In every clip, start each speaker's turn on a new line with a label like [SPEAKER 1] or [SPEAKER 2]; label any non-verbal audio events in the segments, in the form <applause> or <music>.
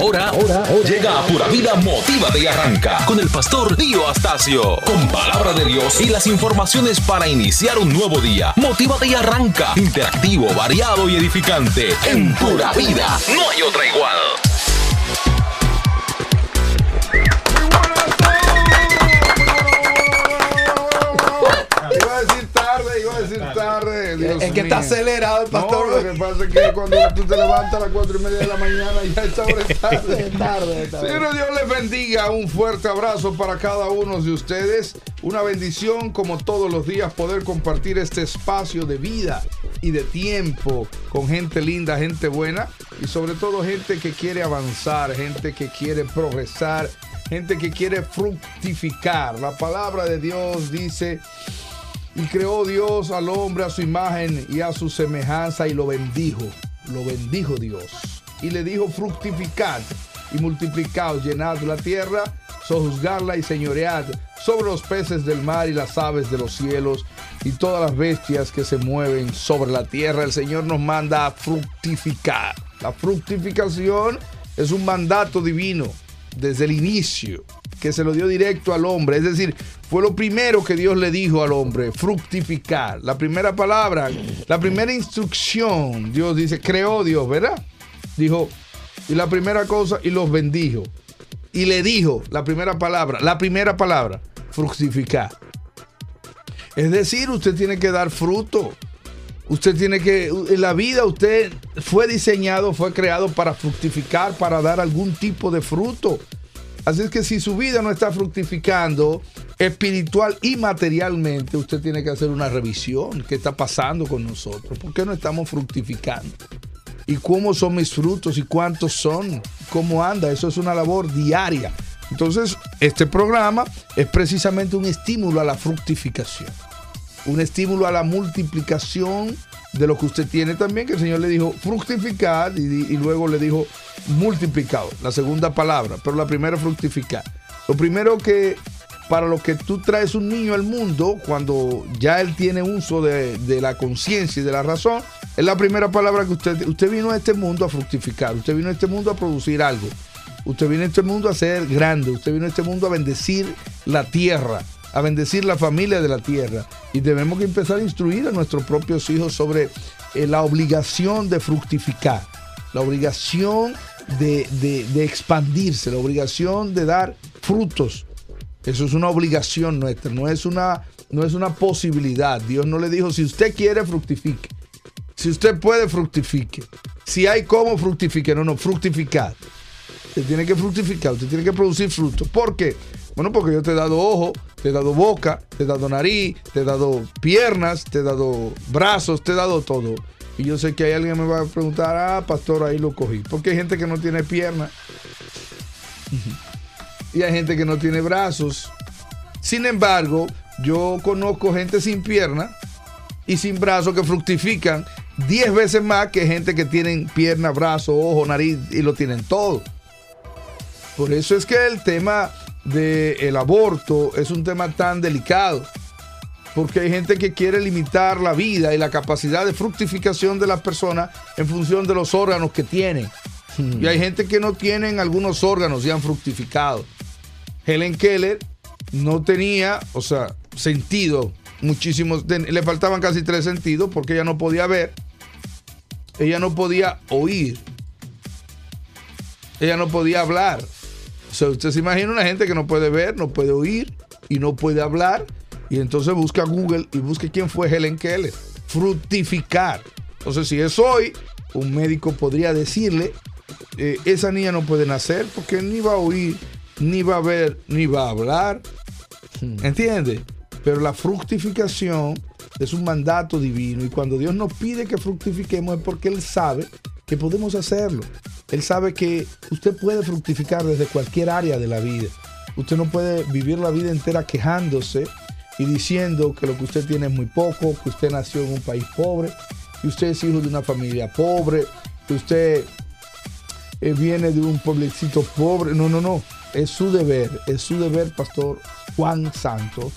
[SPEAKER 1] Ahora, ahora, llega a Pura Vida Motívate y Arranca con el pastor Dio Astacio. Con palabra de Dios y las informaciones para iniciar un nuevo día. Motívate y Arranca. Interactivo, variado y edificante. En Pura Vida. No hay otra igual.
[SPEAKER 2] Es que está acelerado el pastor.
[SPEAKER 3] No, lo que pasa es que cuando tú te levantas a las cuatro y media de la mañana, ya esta hora es tarde. <laughs>
[SPEAKER 2] Tarde, tarde.
[SPEAKER 3] Señor, Dios les bendiga. Un fuerte abrazo para cada uno de ustedes. Una bendición, como todos los días, poder compartir este espacio de vida y de tiempo con gente linda, gente buena y sobre todo gente que quiere avanzar, gente que quiere progresar, gente que quiere fructificar. La palabra de Dios dice. Y creó Dios al hombre a su imagen y a su semejanza y lo bendijo. Lo bendijo Dios. Y le dijo fructificad y multiplicaos, llenad la tierra, sojuzgarla y señoread sobre los peces del mar y las aves de los cielos y todas las bestias que se mueven sobre la tierra. El Señor nos manda a fructificar. La fructificación es un mandato divino desde el inicio que se lo dio directo al hombre. Es decir, fue lo primero que Dios le dijo al hombre, fructificar. La primera palabra, la primera instrucción, Dios dice, creó Dios, ¿verdad? Dijo, y la primera cosa, y los bendijo. Y le dijo, la primera palabra, la primera palabra, fructificar. Es decir, usted tiene que dar fruto. Usted tiene que, en la vida usted fue diseñado, fue creado para fructificar, para dar algún tipo de fruto. Así es que si su vida no está fructificando espiritual y materialmente, usted tiene que hacer una revisión. ¿Qué está pasando con nosotros? ¿Por qué no estamos fructificando? ¿Y cómo son mis frutos? ¿Y cuántos son? ¿Cómo anda? Eso es una labor diaria. Entonces, este programa es precisamente un estímulo a la fructificación. Un estímulo a la multiplicación de lo que usted tiene también, que el Señor le dijo fructificar y, luego le dijo multiplicado, la segunda palabra, pero la primera fructificar. Lo primero que para lo que tú traes un niño al mundo, cuando ya él tiene uso de, la conciencia y de la razón, es la primera palabra que usted, usted vino a este mundo a fructificar, usted vino a este mundo a producir algo, usted vino a este mundo a ser grande, usted vino a este mundo a bendecir la tierra, a bendecir la familia de la tierra. Y debemos que empezar a instruir a nuestros propios hijos sobre eh, la obligación de fructificar, la obligación de expandirse, la obligación de dar frutos. Eso es una obligación nuestra, no es una, no es una posibilidad. Dios no le dijo, si usted quiere, fructifique. Si usted puede, fructifique. Si hay cómo, fructifique. No, no, fructificar. Usted tiene que fructificar, usted tiene que producir frutos. ¿Por qué? Bueno, porque yo te he dado ojo, te he dado boca, te he dado nariz, te he dado piernas, te he dado brazos, te he dado todo. Y yo sé que hay alguien me va a preguntar, ah, pastor, ahí lo cogí. Porque hay gente que no tiene piernas. Y hay gente que no tiene brazos. Sin embargo, yo conozco gente sin piernas y sin brazos que fructifican 10 veces más que gente que tienen pierna, brazo, ojo, nariz y lo tienen todo. Por eso es que el tema del aborto es un tema tan delicado. Porque hay gente que quiere limitar la vida y la capacidad de fructificación de las personas en función de los órganos que tienen. Y hay gente que no tienen algunos órganos y han fructificado. Helen Keller no tenía, o sea, sentido, muchísimos, le faltaban casi tres sentidos porque ella no podía ver, ella no podía oír, ella no podía hablar. O sea, usted se imagina una gente que no puede ver, no puede oír y no puede hablar. Y entonces busca Google y busque quién fue Helen Keller. Fructificar. Entonces, si es hoy, un médico podría decirle, eh, esa niña no puede nacer porque ni va a oír, ni va a ver, ni va a hablar. ¿Entiende? Pero la fructificación es un mandato divino y cuando Dios nos pide que fructifiquemos es porque Él sabe que podemos hacerlo. Él sabe que usted puede fructificar desde cualquier área de la vida. Usted no puede vivir la vida entera quejándose y diciendo que lo que usted tiene es muy poco, que usted nació en un país pobre, que usted es hijo de una familia pobre, que usted eh, viene de un pueblecito pobre. No, no, no. Es su deber, es su deber, Pastor Juan Santos,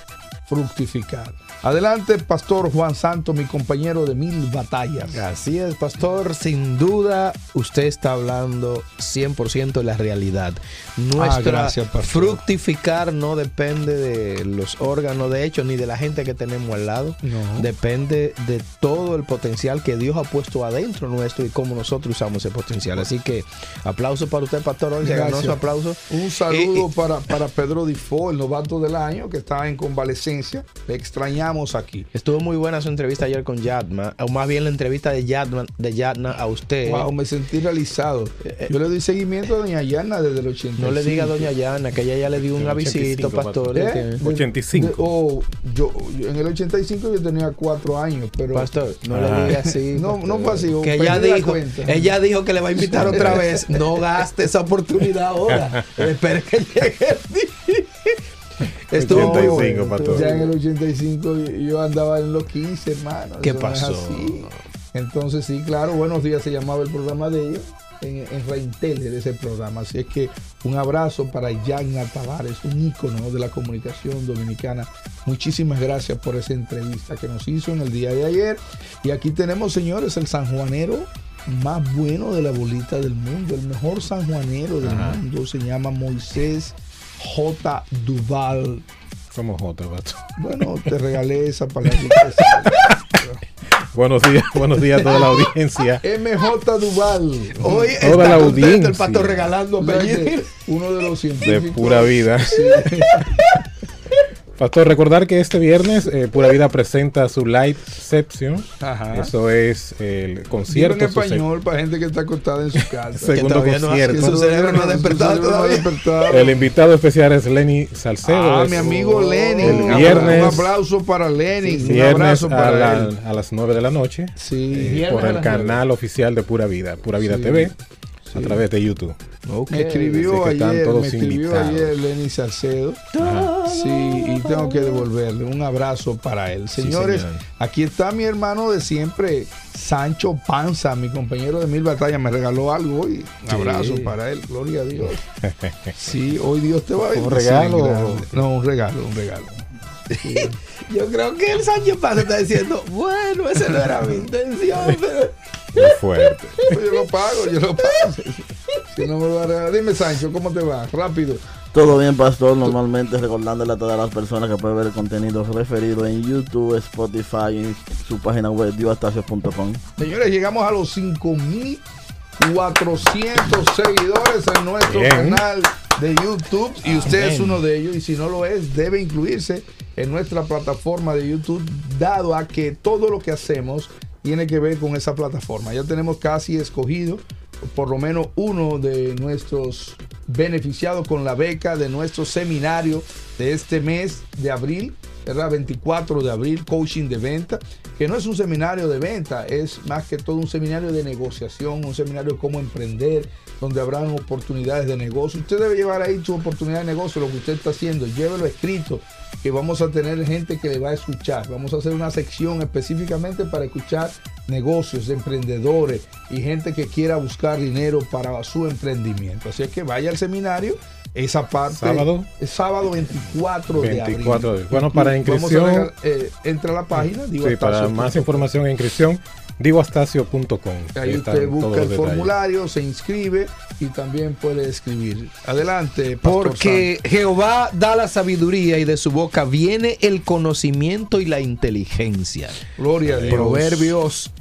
[SPEAKER 3] fructificar. Adelante, Pastor Juan Santo, mi compañero de mil batallas.
[SPEAKER 2] Así es, Pastor. Sin duda, usted está hablando 100% de la realidad. Nuestra
[SPEAKER 3] Ah, gracias, pastor.
[SPEAKER 2] fructificar no depende de los órganos, de hecho, ni de la gente que tenemos al lado.
[SPEAKER 3] No.
[SPEAKER 2] Depende de todo el potencial que Dios ha puesto adentro nuestro y cómo nosotros usamos ese potencial. Así que aplauso para usted, Pastor. Hoy se ganó su aplauso.
[SPEAKER 3] Un saludo
[SPEAKER 2] Y- y-
[SPEAKER 3] para, para Pedro Difo, el novato del año, que está en convalecencia. Le extrañamos aquí.
[SPEAKER 2] Estuvo muy buena su entrevista ayer con Yadma, o más bien la entrevista de Yadma, de Yadna a usted.
[SPEAKER 3] Wow, me sentí realizado. Yo le doy seguimiento a Doña Yana desde el 85.
[SPEAKER 2] No le diga a Doña Yana que ella ya le dio un avisito,
[SPEAKER 4] 85,
[SPEAKER 2] pastor.
[SPEAKER 3] ¿Eh?
[SPEAKER 2] que-
[SPEAKER 3] De-
[SPEAKER 4] 85.
[SPEAKER 3] de- oh, yo, yo- en el 85 yo tenía cuatro años, pero
[SPEAKER 2] Pastor, no
[SPEAKER 4] Ah.
[SPEAKER 2] le diga así.
[SPEAKER 3] no, no fue así.
[SPEAKER 2] Que ella
[SPEAKER 3] la
[SPEAKER 2] dijo,
[SPEAKER 3] cuenta.
[SPEAKER 2] ella dijo que le va a invitar otra vez. No gaste esa oportunidad ahora. <laughs> Espere que llegue el día. Estuvo muy
[SPEAKER 4] 85,
[SPEAKER 2] bueno.
[SPEAKER 4] pastor.
[SPEAKER 3] Ya en el 85 yo andaba en los 15, hermano.
[SPEAKER 2] ¿Qué
[SPEAKER 3] no
[SPEAKER 2] pasó?
[SPEAKER 3] así. Entonces, sí, claro, buenos días se llamaba el programa de ellos. En, en Reintel de ese programa. Así es que un abrazo para Yagna Tavares, un ícono de la comunicación dominicana. Muchísimas gracias por esa entrevista que nos hizo en el día de ayer. Y aquí tenemos, señores, el sanjuanero más bueno de la bolita del mundo, el mejor sanjuanero del
[SPEAKER 4] Ajá.
[SPEAKER 3] mundo. Se llama Moisés J. Duval.
[SPEAKER 4] Somos J, pastor.
[SPEAKER 3] Bueno, te <laughs> regalé esa palabra. <laughs>
[SPEAKER 4] Buenos días, buenos días a toda la audiencia.
[SPEAKER 3] MJ Duval.
[SPEAKER 2] Hoy
[SPEAKER 4] Toda
[SPEAKER 2] está
[SPEAKER 4] la audiencia.
[SPEAKER 2] el pastor regalando apellidos.
[SPEAKER 3] Uno de los
[SPEAKER 4] De
[SPEAKER 3] científicos.
[SPEAKER 4] pura vida.
[SPEAKER 3] Sí. <laughs>
[SPEAKER 4] Pastor, recordar que este viernes eh, Pura Vida presenta su live Seption.
[SPEAKER 3] Ajá.
[SPEAKER 4] Eso es el concierto.
[SPEAKER 3] en
[SPEAKER 4] su
[SPEAKER 3] español para gente que está acostada en su casa. <laughs>
[SPEAKER 4] Segundo
[SPEAKER 2] no
[SPEAKER 4] concierto.
[SPEAKER 2] Su cerebro no ha
[SPEAKER 3] Su
[SPEAKER 2] despertado
[SPEAKER 3] cerebro no ha
[SPEAKER 2] todavía.
[SPEAKER 3] despertado.
[SPEAKER 4] se- El invitado especial es Lenny Salcedo.
[SPEAKER 3] Ah,
[SPEAKER 4] Es
[SPEAKER 3] mi amigo Lenny.
[SPEAKER 4] El
[SPEAKER 3] Un-
[SPEAKER 4] viernes-
[SPEAKER 3] Un aplauso para Lenny. Un
[SPEAKER 4] Viernes
[SPEAKER 3] abrazo
[SPEAKER 4] a,
[SPEAKER 3] para
[SPEAKER 4] la-
[SPEAKER 3] él.
[SPEAKER 4] a las 9 de la noche.
[SPEAKER 3] Sí.
[SPEAKER 4] eh, por
[SPEAKER 2] a
[SPEAKER 4] el canal oficial de Pura Vida, Pura Vida
[SPEAKER 3] Sí,
[SPEAKER 4] TV,
[SPEAKER 3] sí.
[SPEAKER 4] a través de YouTube.
[SPEAKER 3] Me escribió ayer,
[SPEAKER 4] todos
[SPEAKER 3] me escribió
[SPEAKER 4] invitados.
[SPEAKER 3] ayer Lenny Salcedo. Sí, y tengo que devolverle un abrazo para él. Señores,
[SPEAKER 2] señor.
[SPEAKER 3] aquí está mi hermano de siempre, Sancho Panza, mi compañero de Mil Batallas, me regaló algo hoy. Un
[SPEAKER 2] Sí.
[SPEAKER 3] abrazo para él, gloria a Dios. <laughs> Sí, hoy Dios te va a
[SPEAKER 4] ¿Un
[SPEAKER 3] bendecir
[SPEAKER 4] regalo?
[SPEAKER 3] No, un regalo, un regalo. <laughs>
[SPEAKER 2] Yo creo que el Sánchez Paz está diciendo, bueno, esa no era mi intención, pero...
[SPEAKER 4] Muy fuerte.
[SPEAKER 3] Pues yo lo pago, yo lo pago. Si no me lo. Dime, Sancho, ¿cómo te va? Rápido.
[SPEAKER 5] Todo bien, pastor. Normalmente recordándole a todas las personas que pueden ver el contenido referido en YouTube, Spotify y su página web dioastacio.com.
[SPEAKER 3] Señores, llegamos a los 5400 seguidores en nuestro
[SPEAKER 4] Bien.
[SPEAKER 3] canal de YouTube y usted es uno de ellos y si no lo es, debe incluirse en nuestra plataforma de YouTube, dado a que todo lo que hacemos tiene que ver con esa plataforma. Ya tenemos casi escogido por lo menos uno de nuestros beneficiados con la beca de nuestro seminario de este mes de abril, ¿verdad? 24 de abril, coaching de venta, que no es un seminario de venta, es más que todo un seminario de negociación, un seminario de cómo emprender, donde habrán oportunidades de negocio. Usted debe llevar ahí su oportunidad de negocio, lo que usted está haciendo, llévelo escrito, que vamos a tener gente que le va a escuchar. Vamos a hacer una sección específicamente para escuchar negocios, emprendedores y gente que quiera buscar dinero para su emprendimiento. Así es que vaya al seminario. Esa parte
[SPEAKER 4] ¿Sábado?
[SPEAKER 3] es sábado 24 de abril.
[SPEAKER 4] 24 de abril. Bueno, para
[SPEAKER 3] Vamos a
[SPEAKER 4] inscripción-
[SPEAKER 3] regal- eh, entra a la página. digo,
[SPEAKER 4] Sí, para
[SPEAKER 3] Astacio
[SPEAKER 4] más información e inscripción, digoastacio.com.
[SPEAKER 3] Ahí usted busca el formulario, se inscribe y también puede escribir. Adelante, Pastor
[SPEAKER 2] Porque Jehová da la sabiduría y de su boca viene el conocimiento y la inteligencia.
[SPEAKER 3] Gloria a Dios.
[SPEAKER 2] Proverbios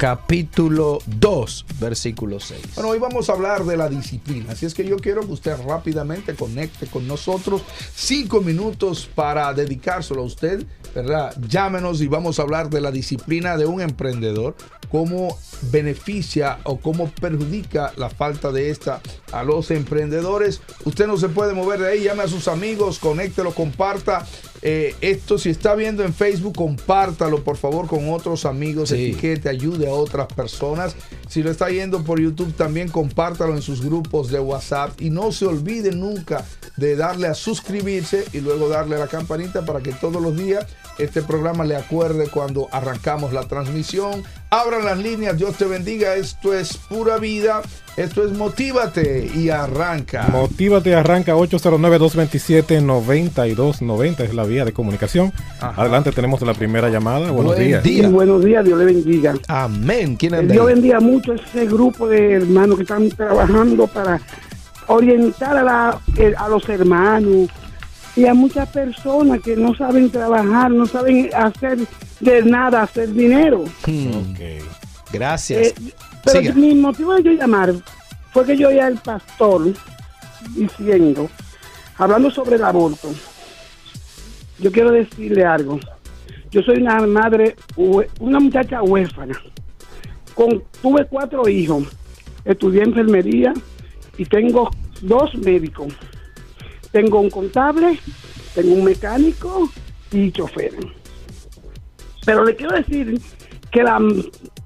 [SPEAKER 2] capítulo 2, versículo 6.
[SPEAKER 3] Bueno, hoy vamos a hablar de la disciplina. Así es que yo quiero que usted rápidamente conecte con nosotros. Cinco minutos para dedicárselo a usted, ¿verdad? Llámenos y vamos a hablar de la disciplina de un emprendedor. Cómo beneficia o cómo perjudica la falta de esta a los emprendedores. Usted no se puede mover de ahí. Llame a sus amigos, conéctelo, comparta. Eh, esto, si está viendo en Facebook, compártalo por favor con otros amigos.
[SPEAKER 2] Sí.
[SPEAKER 3] Etiquete, ayude a otras personas. Si lo está viendo por YouTube, también compártalo en sus grupos de WhatsApp. Y no se olvide nunca de darle a suscribirse y luego darle a la campanita para que todos los días este programa le acuerde cuando arrancamos la transmisión. Abran las líneas, Dios te bendiga. Esto es pura vida. Esto es Motívate y arranca.
[SPEAKER 4] Motívate, arranca 809-227-9290 es la vía de comunicación.
[SPEAKER 3] Ajá.
[SPEAKER 4] Adelante tenemos la primera llamada. Buenos
[SPEAKER 2] Buen
[SPEAKER 4] días.
[SPEAKER 2] día.
[SPEAKER 6] Sí, buenos días, Dios le bendiga.
[SPEAKER 2] Amén. ¿Quién anda
[SPEAKER 6] Dios
[SPEAKER 2] ahí?
[SPEAKER 6] bendiga mucho a ese grupo de hermanos que están trabajando para orientar a, la- eh, a los hermanos y a muchas personas que no saben trabajar, no saben hacer de nada, hacer dinero.
[SPEAKER 2] Hmm. Gracias.
[SPEAKER 6] Eh, pero
[SPEAKER 2] Siga.
[SPEAKER 6] mi motivo de yo llamar fue que yo oía al pastor diciendo, hablando sobre el aborto, yo quiero decirle algo. Yo soy una madre, una muchacha huérfana. Con, tuve cuatro hijos, estudié enfermería y tengo dos médicos. Tengo un contable, tengo un mecánico y chofer. Pero le quiero decir que la,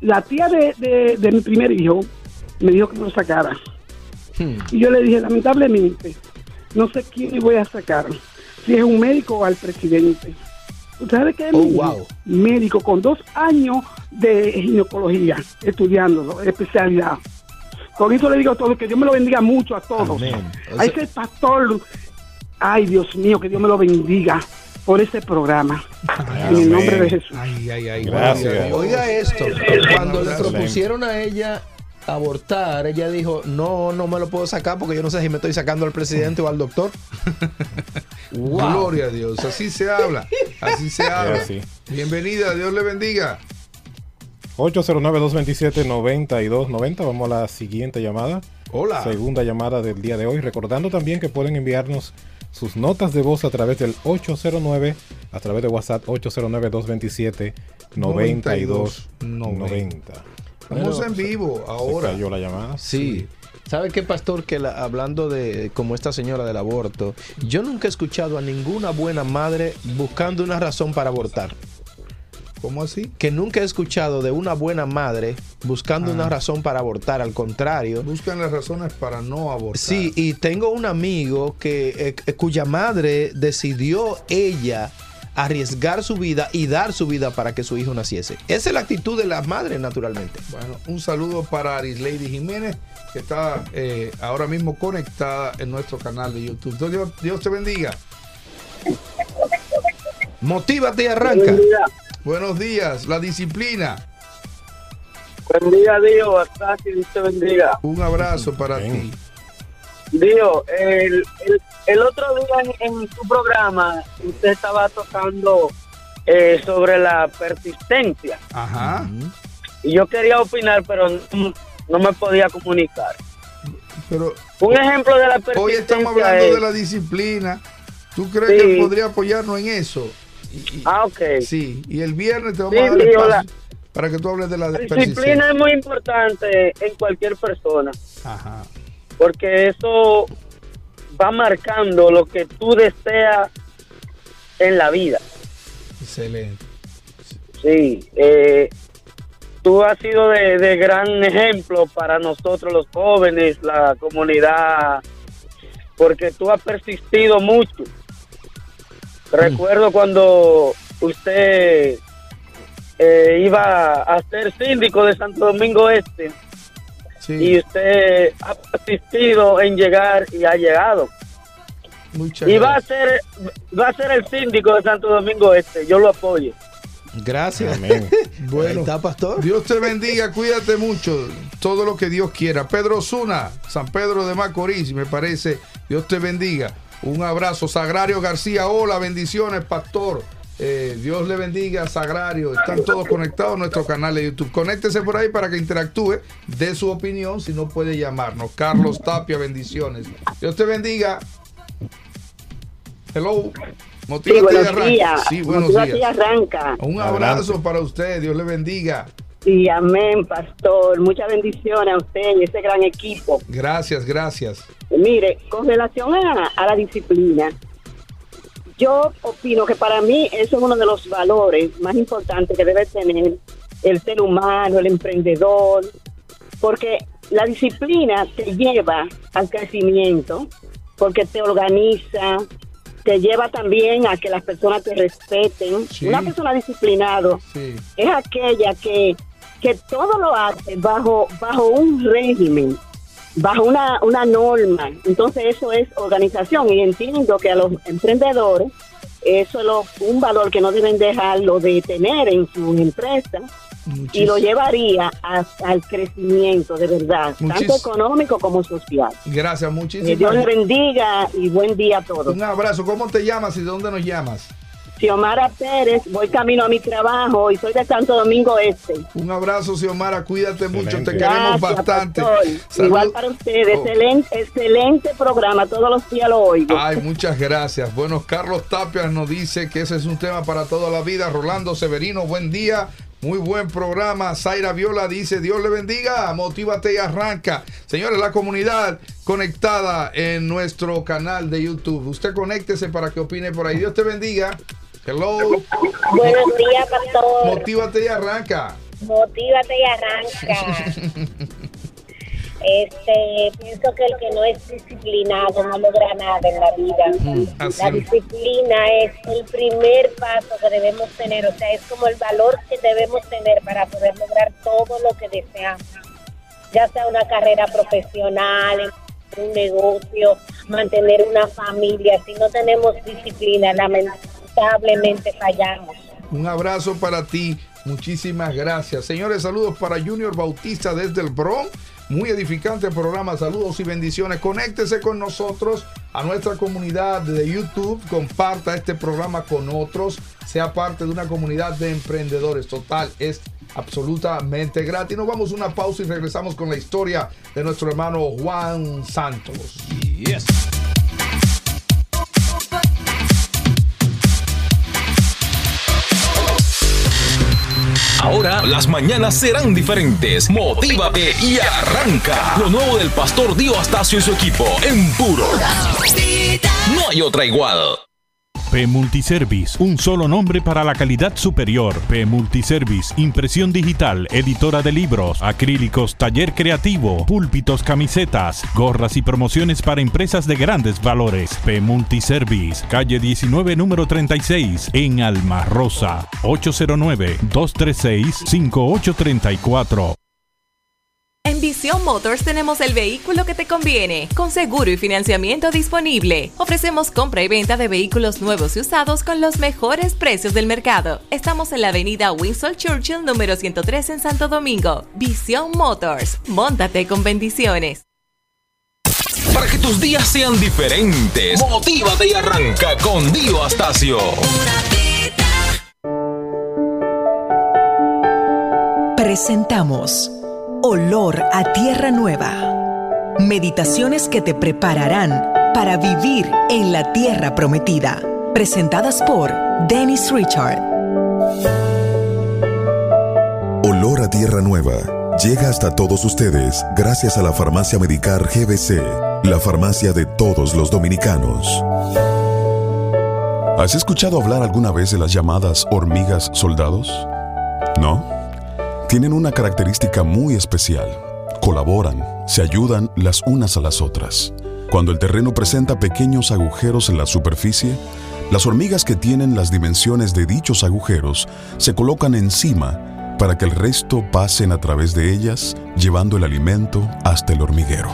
[SPEAKER 6] la tía de, de- de mi primer hijo me dijo que me lo sacara.
[SPEAKER 2] Hmm.
[SPEAKER 6] Y yo le dije, lamentablemente, no sé quién voy a sacar, si es un médico o al presidente. ¿Usted sabe qué es
[SPEAKER 2] Oh, wow.
[SPEAKER 6] Médico con dos años de ginecología, estudiando, especialidad. Con eso le digo a todos que Dios me lo bendiga mucho a todos.
[SPEAKER 2] Amén. O
[SPEAKER 6] A
[SPEAKER 2] sea-
[SPEAKER 6] ese pastor, ay Dios mío, que Dios me lo bendiga por ese programa. En el nombre de Jesús.
[SPEAKER 3] Ay, ay, ay.
[SPEAKER 4] Gracias.
[SPEAKER 2] Oiga esto, cuando le propusieron a ella abortar, ella dijo, no, no me lo puedo sacar porque yo no sé si me estoy sacando al presidente o al doctor. <laughs> Wow.
[SPEAKER 3] Gloria a Dios. Así se habla. Así se habla. Bienvenida. Dios le bendiga.
[SPEAKER 4] 809-227-9290. Vamos a la siguiente llamada.
[SPEAKER 3] Hola.
[SPEAKER 4] Segunda llamada del día de hoy. Recordando también que pueden enviarnos sus notas de voz a través del 809, a través de WhatsApp 809-227-9290.
[SPEAKER 3] Estamos en vivo
[SPEAKER 4] Se
[SPEAKER 3] ahora.
[SPEAKER 4] cayó la llamada.
[SPEAKER 2] Sí. ¿Sabe qué, pastor? Que la- hablando de como esta señora del aborto, yo nunca he escuchado a ninguna buena madre buscando una razón para abortar.
[SPEAKER 3] ¿Cómo así?
[SPEAKER 2] Que nunca he escuchado de una buena madre buscando
[SPEAKER 3] Ah.
[SPEAKER 2] una razón para abortar. Al contrario,
[SPEAKER 3] Buscan las razones para no abortar.
[SPEAKER 2] Sí, y tengo un amigo que eh, cuya madre decidió ella arriesgar su vida y dar su vida para que su hijo naciese. Esa es la actitud de las madres, naturalmente.
[SPEAKER 3] Bueno, un saludo para Aris Lady Jiménez, que está eh, ahora mismo conectada en nuestro canal de YouTube. Dios, Dios te bendiga.
[SPEAKER 2] Motívate y arranca.
[SPEAKER 3] Buenos días. La disciplina.
[SPEAKER 7] buen día, Dios. Hasta que Dios te bendiga.
[SPEAKER 3] Un abrazo para
[SPEAKER 4] Bien.
[SPEAKER 3] ti.
[SPEAKER 7] Dios, el, el, el otro día en, en tu programa, usted estaba tocando eh, sobre la persistencia.
[SPEAKER 3] Ajá.
[SPEAKER 7] Y yo quería opinar, pero no, no me podía comunicar.
[SPEAKER 3] Pero
[SPEAKER 7] Un ejemplo de la persistencia
[SPEAKER 3] hoy estamos hablando
[SPEAKER 7] es-
[SPEAKER 3] de la disciplina. ¿Tú crees
[SPEAKER 7] Sí.
[SPEAKER 3] que podría apoyarnos en eso? Y- y-
[SPEAKER 7] Ah, ok.
[SPEAKER 3] Sí, y el viernes te vamos
[SPEAKER 7] Sí,
[SPEAKER 3] a dar
[SPEAKER 7] sí,
[SPEAKER 3] espacio
[SPEAKER 7] hola.
[SPEAKER 3] para que tú hables de la
[SPEAKER 7] disciplina es muy importante en cualquier persona,
[SPEAKER 3] Ajá.
[SPEAKER 7] porque eso va marcando lo que tú deseas en la vida.
[SPEAKER 3] Excelente.
[SPEAKER 7] Sí, eh, tú has sido de, de gran ejemplo para nosotros los jóvenes, la comunidad, porque tú has persistido mucho. Recuerdo cuando usted eh, iba a ser síndico de Santo Domingo Este
[SPEAKER 3] Sí,
[SPEAKER 7] y usted ha persistido en llegar y ha llegado.
[SPEAKER 3] muchas
[SPEAKER 7] Y va a ser va a ser el síndico de Santo Domingo Este, yo lo apoyo.
[SPEAKER 2] Gracias.
[SPEAKER 4] Amén. <laughs>
[SPEAKER 3] Bueno.
[SPEAKER 2] Está, pastor.
[SPEAKER 3] Dios te bendiga, cuídate mucho, todo lo que Dios quiera. Pedro Zuna, San Pedro de Macorís, me parece, Dios te bendiga. Un abrazo, Sagrario García, hola, bendiciones, pastor. Eh, Dios le bendiga, Sagrario. Están todos conectados a nuestro canal de YouTube. Conéctese por ahí para que interactúe, dé su opinión, si no puede llamarnos. Carlos Tapia, bendiciones. Dios te bendiga. Hello.
[SPEAKER 8] Sí,
[SPEAKER 3] Motívate y
[SPEAKER 8] buenos
[SPEAKER 3] arranca.
[SPEAKER 8] días.
[SPEAKER 3] Sí, buenos días.
[SPEAKER 8] arranca.
[SPEAKER 3] Un
[SPEAKER 4] Adelante.
[SPEAKER 3] abrazo para usted, Dios le bendiga.
[SPEAKER 8] Sí, amén, pastor. Muchas bendiciones a usted y ese gran equipo.
[SPEAKER 3] Gracias, gracias.
[SPEAKER 8] Mire, con relación a, a la disciplina, yo opino que para mí eso es uno de los valores más importantes que debe tener el ser humano, el emprendedor, porque la disciplina te lleva al crecimiento, porque te organiza, te lleva también a que las personas te respeten.
[SPEAKER 3] Sí.
[SPEAKER 8] Una persona disciplinada
[SPEAKER 3] Sí.
[SPEAKER 8] es aquella que, que todo lo hace bajo, bajo un régimen, bajo una, una norma. Entonces eso es organización y entiendo que a los emprendedores eso es lo- un valor que no deben dejarlo de tener en su empresa y lo llevaría a- al crecimiento de verdad,
[SPEAKER 3] Muchis-
[SPEAKER 8] tanto económico como social.
[SPEAKER 3] Gracias,
[SPEAKER 8] Que
[SPEAKER 3] muchísimas
[SPEAKER 8] Dios le
[SPEAKER 3] gracias.
[SPEAKER 8] bendiga y buen día a todos.
[SPEAKER 3] Un abrazo. ¿Cómo te llamas y de dónde nos llamas?
[SPEAKER 8] Xiomara Pérez, voy camino a mi trabajo y soy de Santo Domingo Este.
[SPEAKER 3] Un abrazo, Xiomara. Cuídate mucho. Te queremos
[SPEAKER 8] Gracias,
[SPEAKER 3] bastante.
[SPEAKER 8] Igual para ustedes,
[SPEAKER 3] Oh.
[SPEAKER 8] excelente, excelente programa, todos los días lo oigo.
[SPEAKER 3] Ay, muchas gracias. Bueno, Carlos Tapia nos dice que ese es un tema para toda la vida. Rolando Severino, buen día. Muy buen programa. Zaira Viola dice, Dios le bendiga, motívate y arranca. Señores, la comunidad conectada en nuestro canal de YouTube. Usted conéctese para que opine por ahí. Dios te bendiga. Hello.
[SPEAKER 9] Buenos días, pastor.
[SPEAKER 3] Motívate y arranca.
[SPEAKER 9] Motívate y arranca. <laughs> Este, pienso que el que no es disciplinado no logra nada en la vida.
[SPEAKER 3] así.
[SPEAKER 9] La disciplina es el primer paso que debemos tener, o sea, es como el valor que debemos tener para poder lograr todo lo que deseamos, ya sea una carrera profesional, un negocio, mantener una familia. Si no tenemos disciplina, lamentablemente fallamos.
[SPEAKER 3] Un abrazo para ti. Muchísimas gracias. Señores, saludos para Junior Bautista desde el Bronx. Muy edificante programa. Saludos y bendiciones. Conéctese con nosotros a nuestra comunidad de YouTube. Comparta este programa con otros. Sea parte de una comunidad de emprendedores. Total, es absolutamente gratis. Nos vamos a una pausa y regresamos con la historia de nuestro hermano Juan Santos.
[SPEAKER 1] Ahora las mañanas serán diferentes. Motívate y arranca. Lo nuevo del pastor Dio Astacio y su equipo en puro. No hay otra igual.
[SPEAKER 10] P Multiservice, un solo nombre para la calidad superior. P Multiservice, impresión digital, editora de libros, acrílicos, taller creativo, púlpitos, camisetas, gorras y promociones para empresas de grandes valores. P Multiservice, calle 19, número 36, en Alma Rosa, 809-236-5834.
[SPEAKER 11] En Visión Motors tenemos el vehículo que te conviene, con seguro y financiamiento disponible. Ofrecemos compra y venta de vehículos nuevos y usados con los mejores precios del mercado. Estamos en la avenida Winston Churchill número 103 en Santo Domingo. Visión Motors, móntate con bendiciones.
[SPEAKER 1] Para que tus días sean diferentes, motívate y arranca con Dio Astacio.
[SPEAKER 12] Presentamos Olor a Tierra Nueva. Meditaciones que te prepararán para vivir en la tierra prometida. Presentadas por Dennis Richard.
[SPEAKER 13] Olor a Tierra Nueva llega hasta todos ustedes gracias a la farmacia Medicar GBC, la farmacia de todos los dominicanos. ¿Has escuchado hablar alguna vez de las llamadas hormigas soldados? ¿No? Tienen una característica muy especial. Colaboran, se ayudan las unas a las otras. Cuando el terreno presenta pequeños agujeros en la superficie, las hormigas que tienen las dimensiones de dichos agujeros se colocan encima para que el resto pasen a través de ellas, llevando el alimento hasta el hormiguero.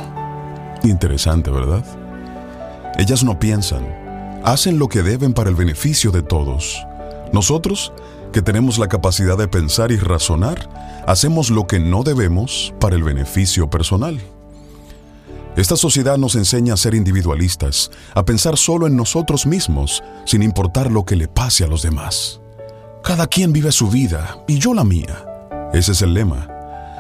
[SPEAKER 13] Interesante, ¿verdad? Ellas no piensan, hacen lo que deben para el beneficio de todos. Nosotros, que tenemos la capacidad de pensar y razonar, hacemos lo que no debemos para el beneficio personal. Esta sociedad nos enseña a ser individualistas, a pensar solo en nosotros mismos, sin importar lo que le pase a los demás. Cada quien vive su vida y yo la mía. Ese es el lema.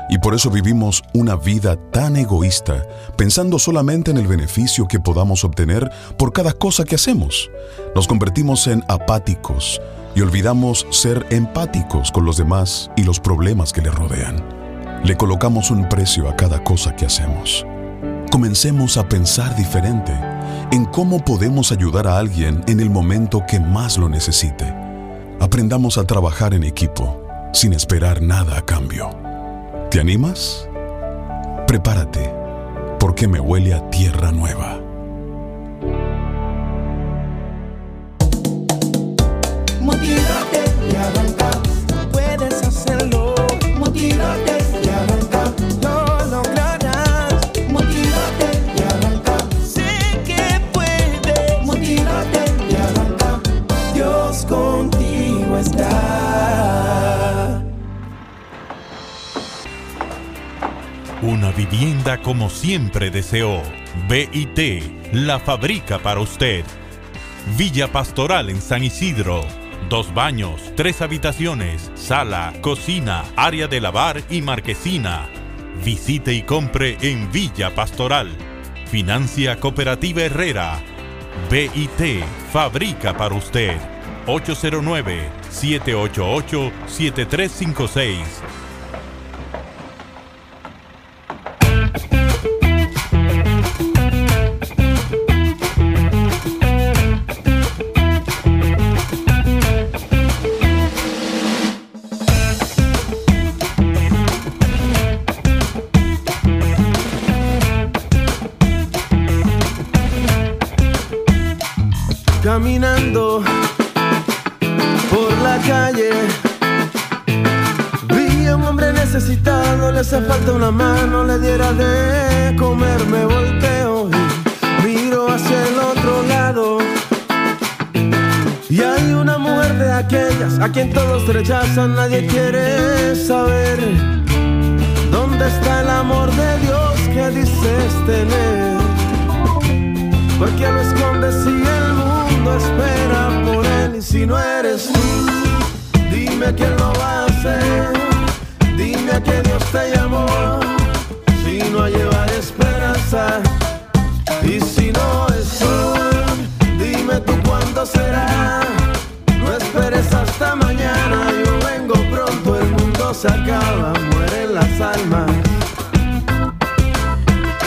[SPEAKER 13] Y por eso vivimos una vida tan egoísta, pensando solamente en el beneficio que podamos obtener por cada cosa que hacemos. Nos convertimos en apáticos y olvidamos ser empáticos con los demás y los problemas que les rodean. Le colocamos un precio a cada cosa que hacemos. Comencemos a pensar diferente en cómo podemos ayudar a alguien en el momento que más lo necesite. Aprendamos a trabajar en equipo, sin esperar nada a cambio. ¿Te animas? Prepárate, porque me huele a tierra nueva.
[SPEAKER 10] vivienda como siempre deseó. BIT la fabrica para usted. Villa Pastoral en San Isidro. Dos baños, tres habitaciones, sala, cocina, área de lavar y marquesina. Visite y compre en Villa Pastoral. Financia Cooperativa Herrera. BIT fabrica para usted.
[SPEAKER 14] 809 788 7356 a quien todos rechazan, nadie quiere saber dónde está el amor de Dios que dices tener. ¿Por qué lo escondes si el mundo espera por él? Y si no eres tú, dime quién lo va a hacer. Dime a qué Dios te llamó. Si no a llevar esperanza. Se acaba, mueren las almas.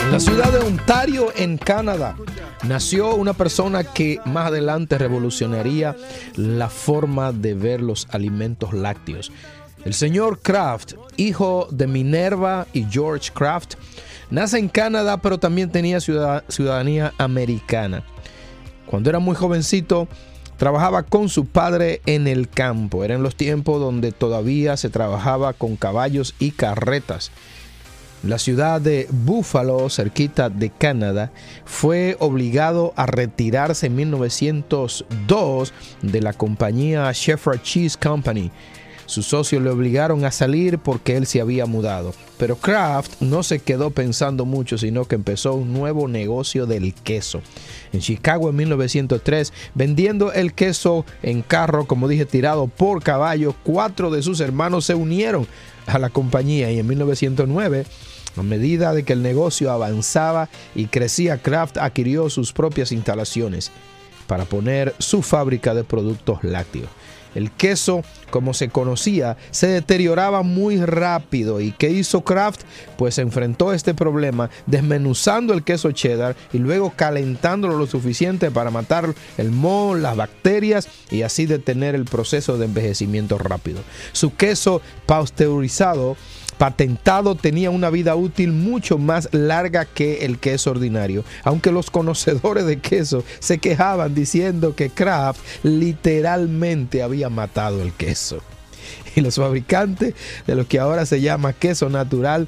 [SPEAKER 2] En la ciudad de Ontario, en Canadá, nació una persona que más adelante revolucionaría la forma de ver los alimentos lácteos. El señor Kraft, hijo de Minerva y George Kraft, nace en Canadá, pero también tenía ciudad- ciudadanía americana. Cuando era muy jovencito, trabajaba con su padre en el campo. Eran los tiempos donde todavía se trabajaba con caballos y carretas. La ciudad de Buffalo, cerquita de Canadá, fue obligado a retirarse en 1902 de la compañía Shepherd Cheese Company. Sus socios le obligaron a salir porque él se había mudado. Pero Kraft no se quedó pensando mucho, sino que empezó un nuevo negocio del queso. En Chicago en 1903, vendiendo el queso en carro, como dije, tirado por caballo, cuatro de sus hermanos se unieron a la compañía y en 1909 a medida de que el negocio avanzaba y crecía, Kraft adquirió sus propias instalaciones para poner su fábrica de productos lácteos. El queso, como se conocía, se deterioraba muy rápido. ¿Y qué hizo Kraft? Pues enfrentó este problema desmenuzando el queso cheddar y luego calentándolo lo suficiente para matar el moho, las bacterias y así detener el proceso de envejecimiento rápido. Su queso pasteurizado patentado tenía una vida útil mucho más larga que el queso ordinario, aunque los conocedores de queso se quejaban diciendo que Kraft literalmente había matado el queso. Y los fabricantes de lo que ahora se llama queso natural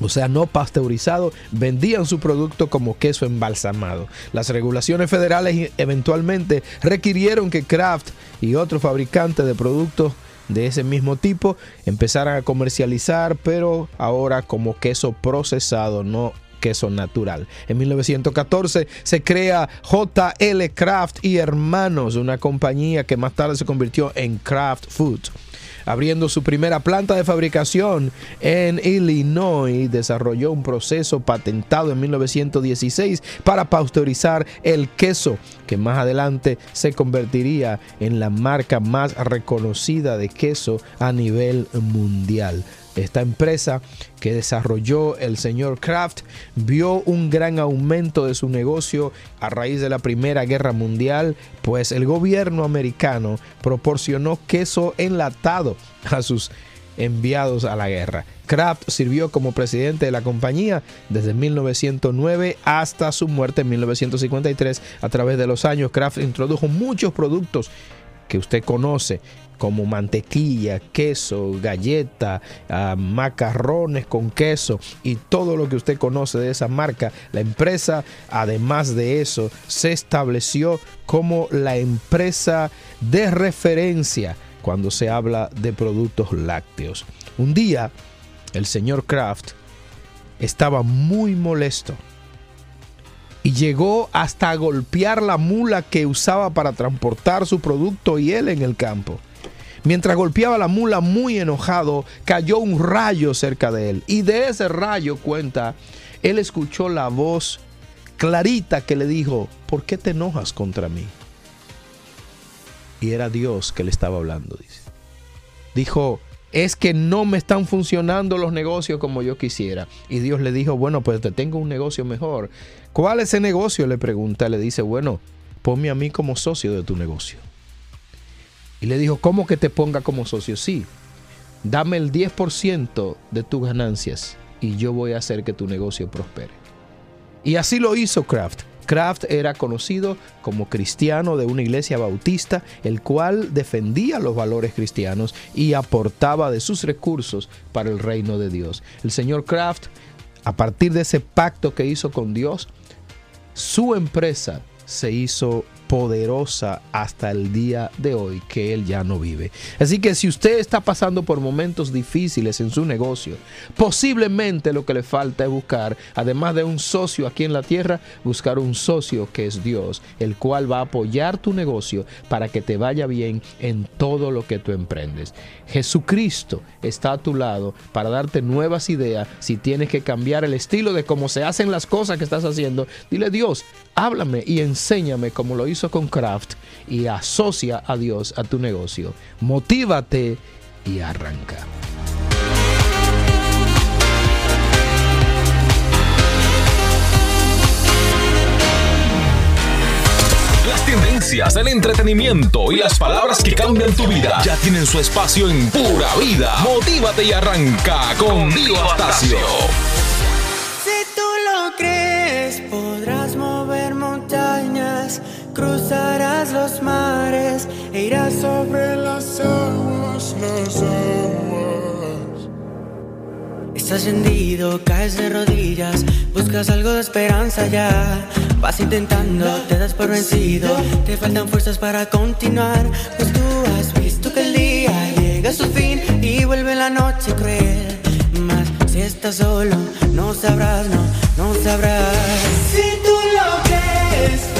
[SPEAKER 2] o sea, no pasteurizado, vendían su producto como queso embalsamado. Las regulaciones federales eventualmente requirieron que Kraft y otros fabricantes de productos de ese mismo tipo empezaran a comercializar, pero ahora como queso procesado, no queso natural. En 1914 se crea JL Kraft y Hermanos, una compañía que más tarde se convirtió en Kraft Foods abriendo su primera planta de fabricación en Illinois, desarrolló un proceso patentado en 1916 para pasteurizar el queso, que más adelante se convertiría en la marca más reconocida de queso a nivel mundial. Esta empresa que desarrolló el señor Kraft vio un gran aumento de su negocio a raíz de la Primera Guerra Mundial, pues el gobierno americano proporcionó queso enlatado a sus enviados a la guerra. Kraft sirvió como presidente de la compañía desde 1909 hasta su muerte en 1953. A través de los años, Kraft introdujo muchos productos que usted conoce como mantequilla, queso, galleta, uh, macarrones con queso y todo lo que usted conoce de esa marca. La empresa, además de eso, se estableció como la empresa de referencia cuando se habla de productos lácteos. Un día, el señor Kraft estaba muy molesto y llegó hasta golpear la mula que usaba para transportar su producto y él en el campo. Mientras golpeaba la mula muy enojado, cayó un rayo cerca de él. Y de ese rayo, cuenta, él escuchó la voz clarita que le dijo, ¿por qué te enojas contra mí? Y era Dios que le estaba hablando, dice. Dijo, es que no me están funcionando los negocios como yo quisiera. Y Dios le dijo, bueno, pues te tengo un negocio mejor. ¿Cuál es ese negocio? Le pregunta, le dice, bueno, ponme a mí como socio de tu negocio. Y le dijo, ¿cómo que te ponga como socio? Sí, dame el 10% de tus ganancias y yo voy a hacer que tu negocio prospere. Y así lo hizo Kraft. Kraft era conocido como cristiano de una iglesia bautista, el cual defendía los valores cristianos y aportaba de sus recursos para el reino de Dios. El señor Kraft, a partir de ese pacto que hizo con Dios, su empresa se hizo poderosa hasta el día de hoy que él ya no vive. Así que si usted está pasando por momentos difíciles en su negocio, posiblemente lo que le falta es buscar, además de un socio aquí en la tierra, buscar un socio que es Dios, el cual va a apoyar tu negocio para que te vaya bien en todo lo que tú emprendes. Jesucristo está a tu lado para darte nuevas ideas si tienes que cambiar el estilo de cómo se hacen las cosas que estás haciendo. Dile Dios, háblame y enséñame como lo hizo con Kraft y asocia a Dios a tu negocio. Motívate y arranca.
[SPEAKER 1] Las tendencias, el entretenimiento y las palabras que cambian tu vida ya tienen su espacio en Pura Vida. Motívate y arranca con Dio Astacio.
[SPEAKER 15] Cruzarás los mares e irás sobre las aguas, las aguas. Estás hendido, caes de rodillas, buscas algo de esperanza ya. Vas intentando, te das por vencido, te faltan fuerzas para continuar. Pues tú has visto que el día llega a su fin y vuelve la noche cruel. Mas si estás solo, no sabrás, no, no sabrás. Si tú lo crees,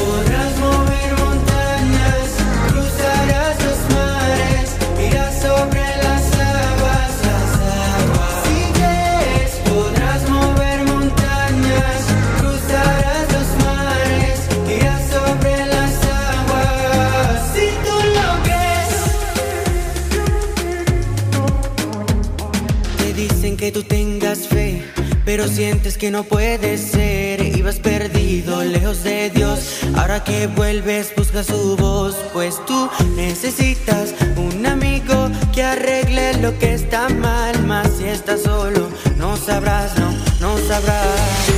[SPEAKER 15] que tú tengas fe, pero sientes que no puede ser. Ibas perdido, lejos de Dios. Ahora que vuelves, busca su voz, pues tú necesitas un amigo que arregle lo que está mal. Más si estás solo, no sabrás, no, no sabrás.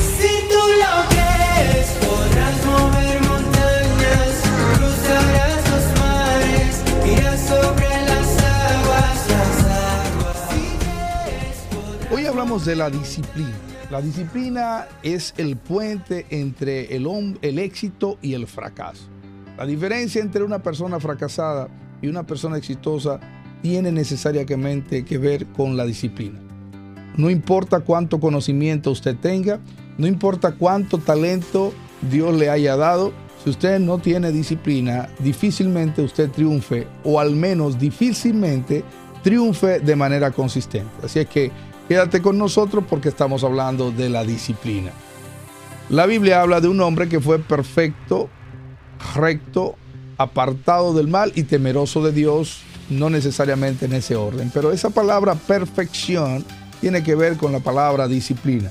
[SPEAKER 3] Hablamos de la disciplina. La disciplina es el puente entre el, el éxito y el fracaso. La diferencia entre una persona fracasada y una persona exitosa tiene necesariamente que ver con la disciplina. No importa cuánto conocimiento usted tenga, no importa cuánto talento Dios le haya dado, si usted no tiene disciplina, difícilmente usted triunfe o al menos difícilmente triunfe de manera consistente. Así es que quédate con nosotros porque estamos hablando de la disciplina. La Biblia habla de un hombre que fue perfecto, recto, apartado del mal y temeroso de Dios, no necesariamente en ese orden, pero esa palabra perfección tiene que ver con la palabra disciplina.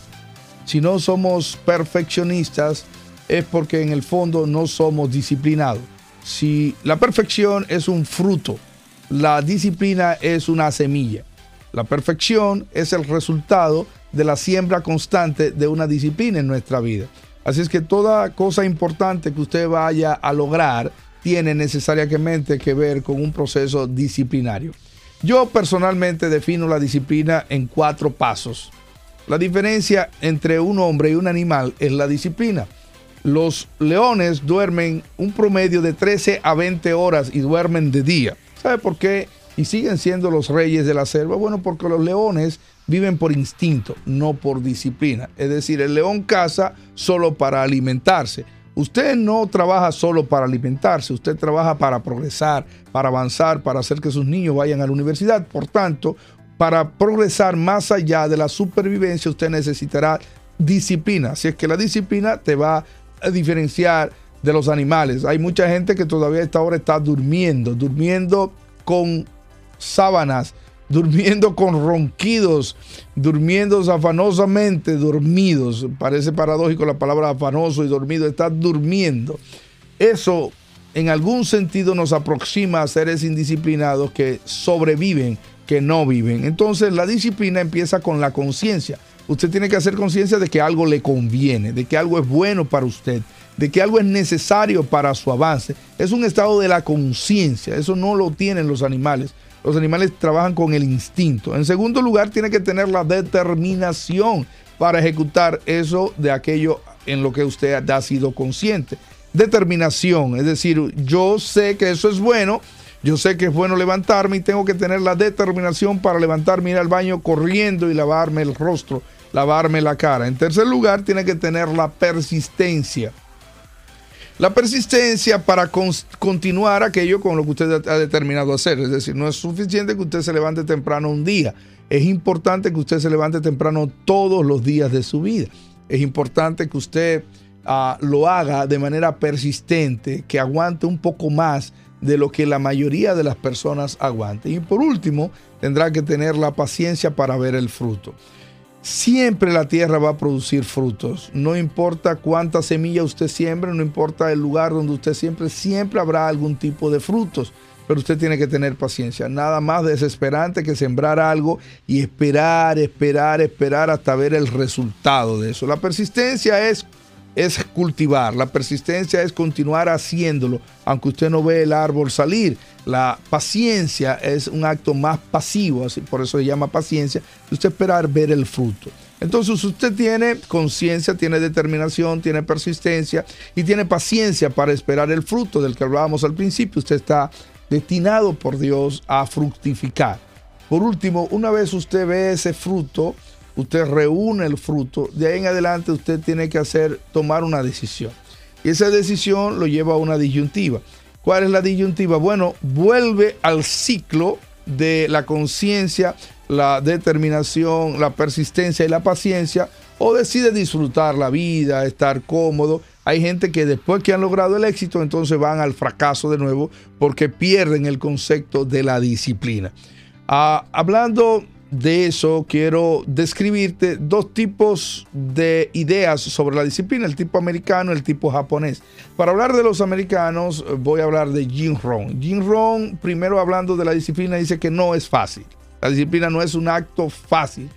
[SPEAKER 3] Si no somos perfeccionistas es porque en el fondo no somos disciplinados. Si la perfección es un fruto, la disciplina es una semilla. La perfección es el resultado de la siembra constante de una disciplina en nuestra vida. Así es que toda cosa importante que usted vaya a lograr tiene necesariamente que ver con un proceso disciplinario. Yo personalmente defino la disciplina en cuatro pasos. La diferencia entre un hombre y un animal es la disciplina. Los leones duermen un promedio de 13 a 20 horas y duermen de día. ¿Sabe por qué? Y siguen siendo los reyes de la selva. Bueno, porque los leones viven por instinto, no por disciplina. Es decir, el león caza solo para alimentarse. Usted no trabaja solo para alimentarse, usted trabaja para progresar, para avanzar, para hacer que sus niños vayan a la universidad. Por tanto, para progresar más allá de la supervivencia, usted necesitará disciplina. Así es que la disciplina te va a diferenciar de los animales. Hay mucha gente que todavía a esta hora está durmiendo, durmiendo con sábanas, durmiendo con ronquidos, durmiendo afanosamente, dormidos. Parece paradójico la palabra afanoso y dormido, está durmiendo. Eso en algún sentido nos aproxima a seres indisciplinados que sobreviven, que no viven. Entonces la disciplina empieza con la conciencia. Usted tiene que hacer conciencia de que algo le conviene, de que algo es bueno para usted, de que algo es necesario para su avance. Es un estado de la conciencia. Eso no lo tienen los animales. Los animales trabajan con el instinto. En segundo lugar, tiene que tener la determinación para ejecutar eso de aquello en lo que usted ha sido consciente. Determinación, es decir, yo sé que eso es bueno, yo sé que es bueno levantarme y tengo que tener la determinación para levantarme, ir al baño corriendo y lavarme el rostro, lavarme la cara. En tercer lugar, tiene que tener la persistencia. La persistencia para continuar aquello con lo que usted ha determinado hacer. Es decir, no es suficiente que usted se levante temprano un día. Es importante que usted se levante temprano todos los días de su vida. Es importante que usted ah, lo haga de manera persistente, que aguante un poco más de lo que la mayoría de las personas aguanten. Y por último, tendrá que tener la paciencia para ver el fruto. Siempre la tierra va a producir frutos. No importa cuánta semilla usted siembre, no importa el lugar donde usted siempre, siempre habrá algún tipo de frutos. Pero usted tiene que tener paciencia. Nada más desesperante que sembrar algo y esperar, esperar, esperar hasta ver el resultado de eso. La persistencia es es cultivar, la persistencia es continuar haciéndolo, aunque usted no ve el árbol salir. La paciencia es un acto más pasivo, así por eso se llama paciencia, usted esperar ver el fruto. Entonces usted tiene conciencia, tiene determinación, tiene persistencia y tiene paciencia para esperar el fruto del que hablábamos al principio. Usted está destinado por Dios a fructificar. Por último, una vez usted ve ese fruto, usted reúne el fruto, de ahí en adelante usted tiene que hacer, tomar una decisión. Y esa decisión lo lleva a una disyuntiva. ¿Cuál es la disyuntiva? Bueno, vuelve al ciclo de la conciencia, la determinación, la persistencia y la paciencia, o decide disfrutar la vida, estar cómodo. Hay gente que después que han logrado el éxito, entonces van al fracaso de nuevo porque pierden el concepto de la disciplina. Ah, hablando de eso quiero describirte dos tipos de ideas sobre la disciplina, el tipo americano y el tipo japonés. Para hablar de los americanos voy a hablar de Jim Rohn. Jim Rohn, primero hablando de la disciplina, dice que no es fácil. La disciplina no es un acto fácil.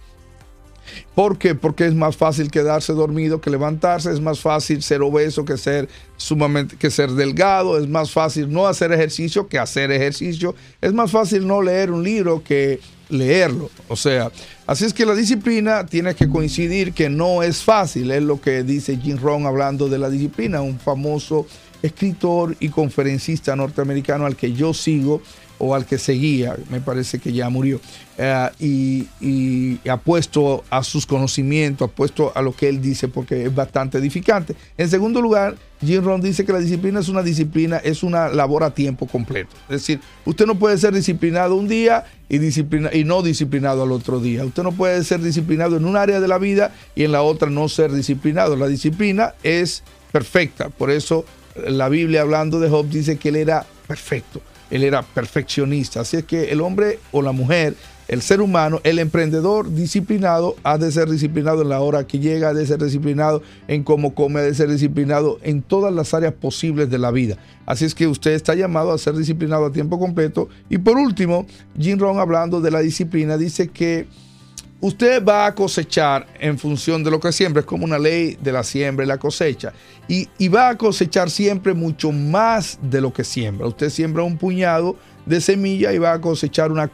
[SPEAKER 3] ¿Por qué? Porque es más fácil quedarse dormido que levantarse, es más fácil ser obeso que ser sumamente que ser delgado, es más fácil no hacer ejercicio que hacer ejercicio, es más fácil no leer un libro que leerlo. O sea, así es que la disciplina tiene que coincidir que no es fácil, es lo que dice Jim Rohn hablando de la disciplina, un famoso escritor y conferencista norteamericano al que yo sigo o al que seguía, me parece que ya murió, eh, y, y, apuesto a sus conocimientos, apuesto a lo que él dice porque es bastante edificante. En segundo lugar, Jim Rohn dice que la disciplina es una disciplina, es una labor a tiempo completo. Es decir, usted no puede ser disciplinado un día y, disciplina, y no disciplinado al otro día. Usted no puede ser disciplinado en un área de la vida y en la otra no ser disciplinado. La disciplina es perfecta. Por eso la Biblia hablando de Job dice que él era perfecto él era perfeccionista. Así es que el hombre o la mujer, el ser humano, el emprendedor disciplinado, ha de ser disciplinado en la hora que llega, ha de ser disciplinado en cómo come, ha de ser disciplinado en todas las áreas posibles de la vida. Así es que usted está llamado a ser disciplinado a tiempo completo. Y por último, Jim Rohn hablando de la disciplina, dice que usted va a cosechar en función de lo que siembra, es como una ley de la siembra y la cosecha, y, va a cosechar siempre mucho más de lo que siembra. Usted siembra un puñado de semilla y va a cosechar una,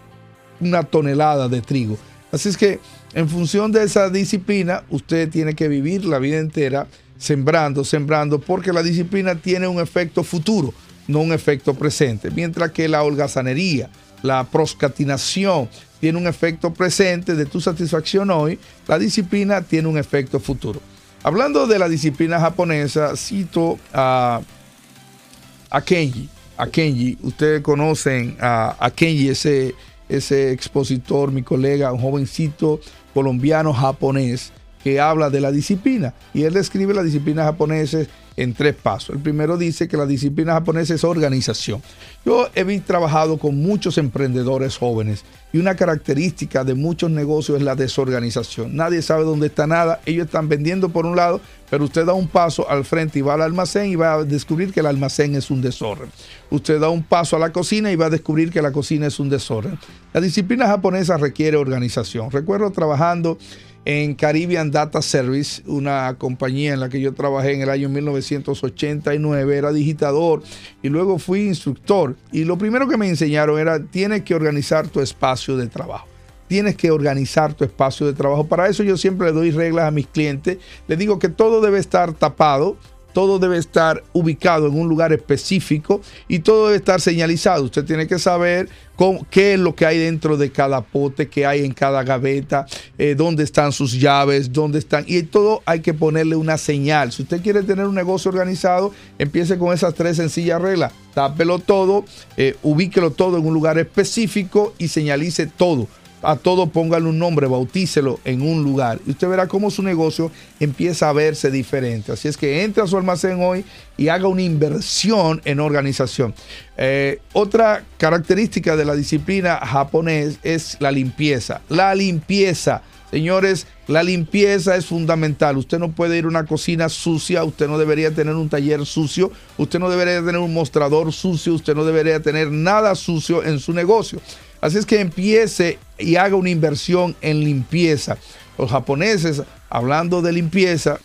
[SPEAKER 3] una tonelada de trigo. Así es que en función de esa disciplina, usted tiene que vivir la vida entera sembrando, sembrando, porque la disciplina tiene un efecto futuro, no un efecto presente, mientras que la holgazanería, la proscatinación tiene un efecto presente de tu satisfacción hoy, la disciplina tiene un efecto futuro. Hablando de la disciplina japonesa, cito a, a Kenji. A Kenji, ustedes conocen a, a Kenji, ese, ese expositor, mi colega, un jovencito colombiano japonés que habla de la disciplina. Y él describe la disciplina japonesa en tres pasos. El primero dice que la disciplina japonesa es organización. Yo he trabajado con muchos emprendedores jóvenes y una característica de muchos negocios es la desorganización. Nadie sabe dónde está nada. Ellos están vendiendo por un lado, pero usted da un paso al frente y va al almacén y va a descubrir que el almacén es un desorden. Usted da un paso a la cocina y va a descubrir que la cocina es un desorden. La disciplina japonesa requiere organización. Recuerdo trabajando en Caribbean Data Service, una compañía en la que yo trabajé en el año 1989, era digitador y luego fui instructor. Y lo primero que me enseñaron era, tienes que organizar tu espacio de trabajo. Tienes que organizar tu espacio de trabajo. Para eso yo siempre le doy reglas a mis clientes. Les digo que todo debe estar tapado, todo debe estar ubicado en un lugar específico y todo debe estar señalizado. Usted tiene que saber qué es lo que hay dentro de cada pote, qué hay en cada gaveta, eh, dónde están sus llaves, dónde están. Y todo hay que ponerle una señal. Si usted quiere tener un negocio organizado, empiece con esas tres sencillas reglas. Tápelo todo, eh, ubíquelo todo en un lugar específico y señalice todo a todo póngale un nombre, bautícelo en un lugar. Y usted verá cómo su negocio empieza a verse diferente. Así es que entre a su almacén hoy y haga una inversión en organización. Eh, otra característica de la disciplina japonés es la limpieza. La limpieza. Señores, la limpieza es fundamental. Usted no puede ir a una cocina sucia, usted no debería tener un taller sucio, usted no debería tener un mostrador sucio, usted no debería tener nada sucio en su negocio. Así es que empiece y haga una inversión en limpieza. Los japoneses, hablando de limpieza,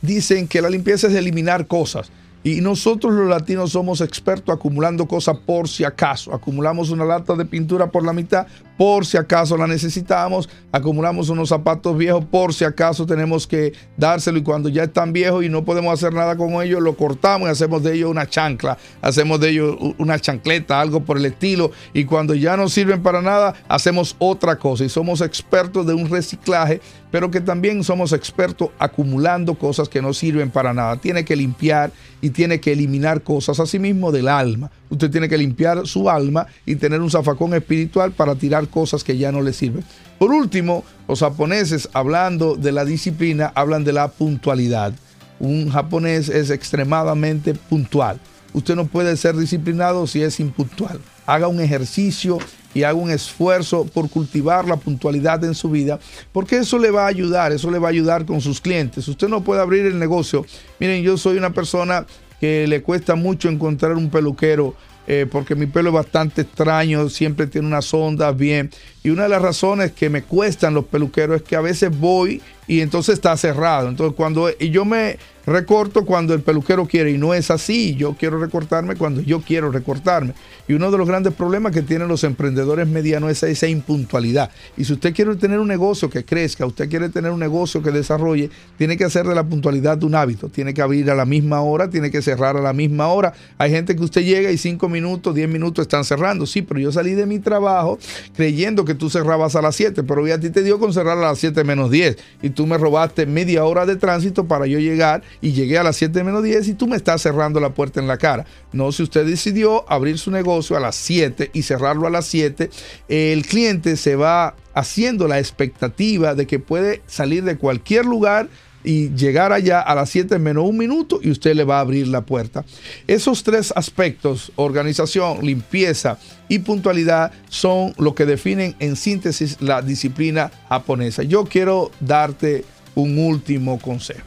[SPEAKER 3] dicen que la limpieza es eliminar cosas. Y nosotros los latinos somos expertos acumulando cosas por si acaso. Acumulamos una lata de pintura por la mitad por si acaso la necesitamos. Acumulamos unos zapatos viejos por si acaso tenemos que dárselo y cuando ya están viejos y no podemos hacer nada con ellos, lo cortamos y hacemos de ellos una chancla, hacemos de ellos una chancleta, algo por el estilo. Y cuando ya no sirven para nada, hacemos otra cosa. Y somos expertos de un reciclaje, pero que también somos expertos acumulando cosas que no sirven para nada. Tiene que limpiar y tiene que eliminar cosas, asimismo del alma. Usted tiene que limpiar su alma y tener un zafacón espiritual para tirar cosas que ya no le sirven. Por último, los japoneses, hablando de la disciplina, hablan de la puntualidad. Un japonés es extremadamente puntual. Usted no puede ser disciplinado si es impuntual. Haga un ejercicio y haga un esfuerzo por cultivar la puntualidad en su vida, porque eso le va a ayudar, eso le va a ayudar con sus clientes. Usted no puede abrir el negocio. Miren, yo soy una persona que le cuesta mucho encontrar un peluquero eh, porque mi pelo es bastante extraño, siempre tiene unas ondas bien. Y una de las razones que me cuestan los peluqueros es que a veces voy y entonces está cerrado. Entonces cuando y yo me recorto cuando el peluquero quiere y no es así, yo quiero recortarme cuando yo quiero recortarme. Y uno de los grandes problemas que tienen los emprendedores medianos es esa impuntualidad. Y si usted quiere tener un negocio que crezca, usted quiere tener un negocio que desarrolle, tiene que hacer de la puntualidad un hábito. Tiene que abrir a la misma hora, tiene que cerrar a la misma hora. Hay gente que usted llega y cinco minutos, diez minutos están cerrando. Sí, pero yo salí de mi trabajo creyendo que tú cerrabas a las siete, pero hoy a ti te dio con cerrar a las siete menos diez. Y tú me robaste media hora de tránsito para yo llegar y llegué a las 7 menos 10 y tú me estás cerrando la puerta en la cara. No, si usted decidió abrir su negocio a las 7 y cerrarlo a las 7, el cliente se va haciendo la expectativa de que puede salir de cualquier lugar y llegar allá a las 7 menos un minuto y usted le va a abrir la puerta. Esos tres aspectos, organización, limpieza y puntualidad, son lo que definen en síntesis la disciplina japonesa. Yo quiero darte un último consejo.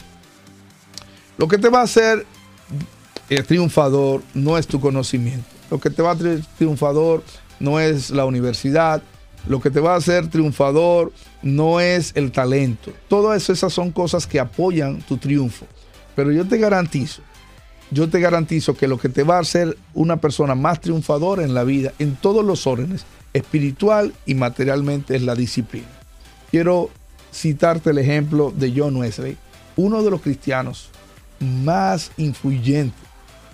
[SPEAKER 3] Lo que te va a hacer el triunfador no es tu conocimiento. Lo que te va a hacer triunfador no es la universidad. Lo que te va a hacer triunfador no es el talento. Todas esas son cosas que apoyan tu triunfo. Pero yo te garantizo, yo te garantizo que lo que te va a hacer una persona más triunfadora en la vida, en todos los órdenes, espiritual y materialmente, es la disciplina. Quiero citarte el ejemplo de John Wesley, uno de los cristianos más influyente,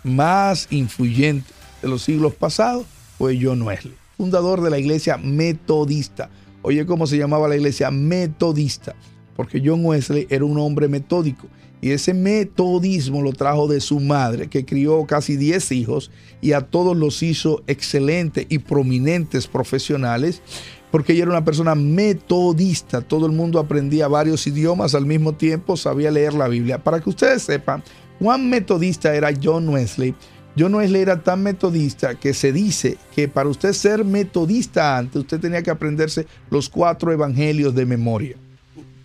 [SPEAKER 3] más influyente de los siglos pasados fue John Wesley. Fundador de la iglesia metodista. Oye, ¿cómo se llamaba la iglesia metodista? Porque John Wesley era un hombre metódico. Y ese metodismo lo trajo de su madre, que crió casi 10 hijos y a todos los hizo excelentes y prominentes profesionales, porque ella era una persona metodista. Todo el mundo aprendía varios idiomas al mismo tiempo, sabía leer la Biblia. Para que ustedes sepan, cuán metodista era John Wesley. John Wesley era tan metodista que se dice que para usted ser metodista antes, usted tenía que aprenderse los cuatro evangelios de memoria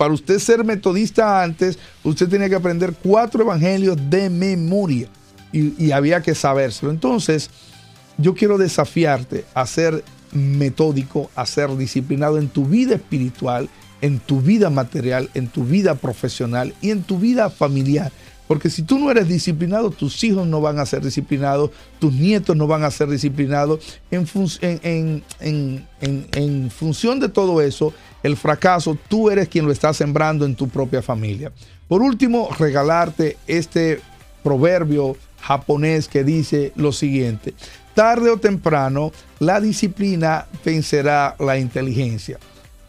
[SPEAKER 3] para usted ser metodista antes, usted tenía que aprender cuatro evangelios de memoria y, había que sabérselo. Entonces, yo quiero desafiarte a ser metódico, a ser disciplinado en tu vida espiritual, en tu vida material, en tu vida profesional y en tu vida familiar. Porque si tú no eres disciplinado, tus hijos no van a ser disciplinados, tus nietos no van a ser disciplinados. En, en función de todo eso, el fracaso, tú eres quien lo está sembrando en tu propia familia. Por último, regalarte este proverbio japonés que dice lo siguiente, tarde o temprano la disciplina vencerá la inteligencia.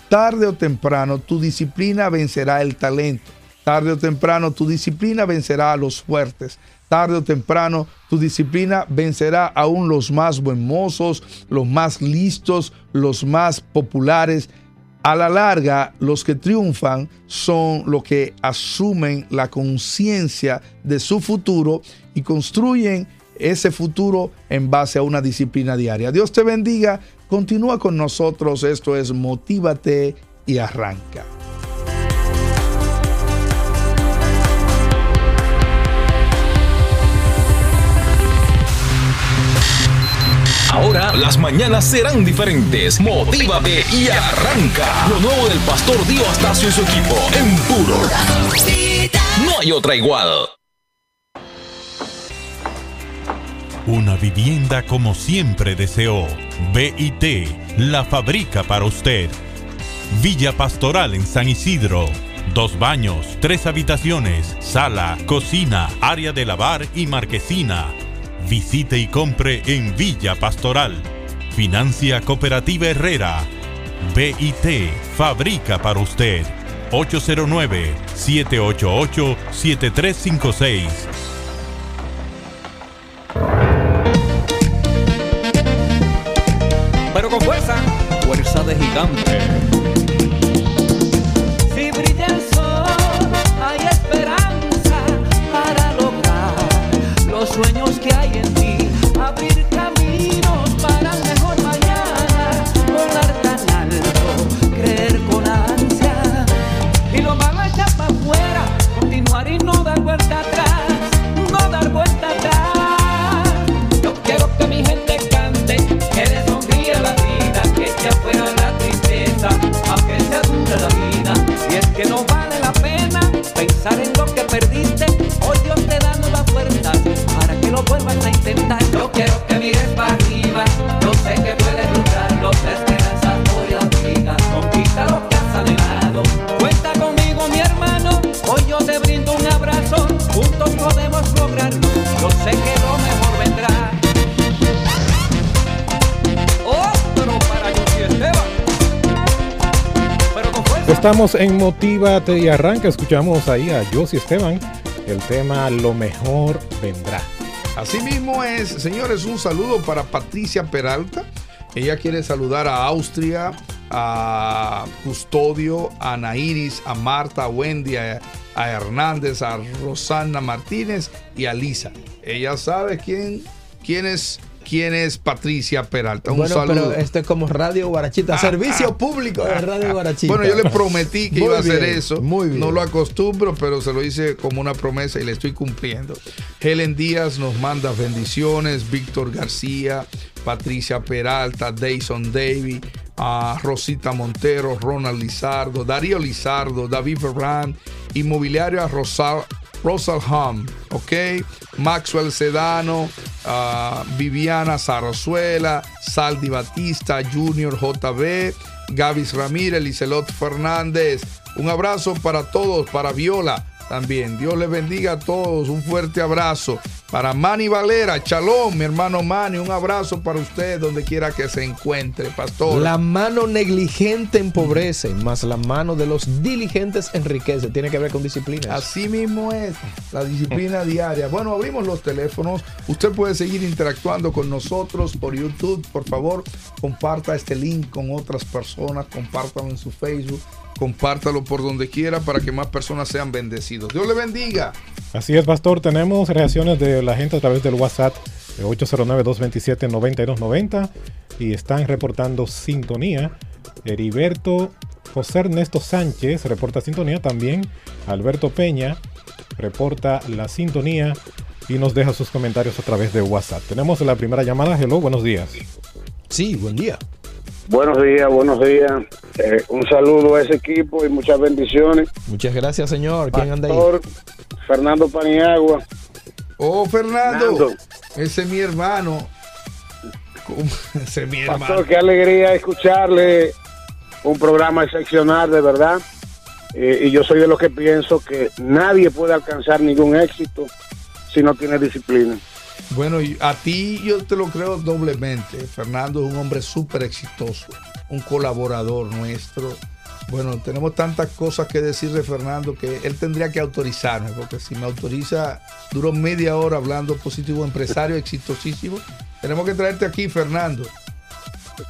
[SPEAKER 3] Tarde o temprano tu disciplina vencerá el talento. Tarde o temprano tu disciplina vencerá a los fuertes. Tarde o temprano tu disciplina vencerá aún los más buen los más listos, los más populares a la larga, los que triunfan son los que asumen la conciencia de su futuro y construyen ese futuro en base a una disciplina diaria. Dios te bendiga, continúa con nosotros, esto es Motívate y arranca.
[SPEAKER 1] Ahora las mañanas serán diferentes. Motívate y arranca. Lo nuevo del pastor Dio Astacio y su equipo en puro. No hay otra igual.
[SPEAKER 10] Una vivienda como siempre deseó. BIT la fabrica para usted. Villa Pastoral en San Isidro. Dos baños, tres habitaciones, sala, cocina, área de lavar y marquesina Visite y compre en Villa Pastoral. Financia Cooperativa Herrera. BIT fabrica para usted. 809-788-7356.
[SPEAKER 16] Pero con fuerza, fuerza de gigante.
[SPEAKER 17] Si que no vale la pena pensar en lo que perdiste. Hoy Dios te da nuevas fuerzas para que lo vuelvas a intentar. Yo quiero
[SPEAKER 4] Estamos en Motívate y Arranca. Escuchamos ahí a Josie Esteban. El tema Lo mejor vendrá.
[SPEAKER 3] Así mismo es, señores, un saludo para Patricia Peralta. Ella quiere saludar a Austria, a Custodio, a Nairis, a Marta, a Wendy, a, a Hernández, a Rosana Martínez y a Lisa. Ella sabe quién, quién es, quién es Patricia Peralta. Un
[SPEAKER 2] bueno,
[SPEAKER 3] saludo.
[SPEAKER 2] pero esto es como Radio Guarachita, servicio público de Radio Guarachita.
[SPEAKER 3] Bueno, yo le prometí que
[SPEAKER 2] Muy
[SPEAKER 3] iba a hacer eso.
[SPEAKER 2] muy bien.
[SPEAKER 3] No lo acostumbro, pero se lo hice como una promesa y le estoy cumpliendo. Helen Díaz nos manda bendiciones. Víctor García, Patricia Peralta, Dayson Davy, a Rosita Montero, Ronald Lizardo, Darío Lizardo, David Ferran, Inmobiliario a Rosal. Rosal Hum, ok, Maxwell Sedano, ah, Viviana Zarzuela, Saldi Batista, Junior JB, Gavis Ramírez, Licelot Fernández. Un abrazo para todos, para Viola también. Dios les bendiga a todos, un fuerte abrazo. Para Manny Valera, Chalón, mi hermano Manny, un abrazo para usted donde quiera que se encuentre, pastor.
[SPEAKER 2] La mano negligente empobrece, más la mano de los diligentes enriquece. Tiene que ver con disciplina.
[SPEAKER 3] Así mismo es, la disciplina <laughs> diaria. Bueno, abrimos los teléfonos. Usted puede seguir interactuando con nosotros por YouTube. Por favor, comparta este link con otras personas, compártalo en su Facebook, compártalo por donde quiera para que más personas sean bendecidos. Dios le bendiga.
[SPEAKER 4] Así es, Pastor. Tenemos reacciones de la gente a través del WhatsApp de 809-227-9290 y están reportando sintonía. Heriberto José Ernesto Sánchez reporta sintonía también. Alberto Peña reporta la sintonía y nos deja sus comentarios a través de WhatsApp. Tenemos la primera llamada. Hello, buenos días.
[SPEAKER 2] Sí, buen día.
[SPEAKER 18] Buenos días, buenos días. Eh, un saludo a ese equipo y muchas bendiciones.
[SPEAKER 2] Muchas gracias, señor. ¿Quién anda ahí?
[SPEAKER 18] Fernando Paniagua.
[SPEAKER 3] Oh, Fernando,
[SPEAKER 18] Fernando.
[SPEAKER 3] ese es mi hermano. <laughs> Ese es mi hermano.
[SPEAKER 18] Qué alegría escucharle un programa excepcional, de verdad. Eh, y yo soy de los que pienso que nadie puede alcanzar ningún éxito si no tiene disciplina.
[SPEAKER 3] Bueno, a ti yo te lo creo doblemente. Fernando es un hombre súper exitoso, un colaborador nuestro. Bueno, tenemos tantas cosas que decir de Fernando que él tendría que autorizarme, porque si me autoriza, duró media hora hablando positivo, empresario <laughs> exitosísimo. Tenemos que traerte aquí, Fernando.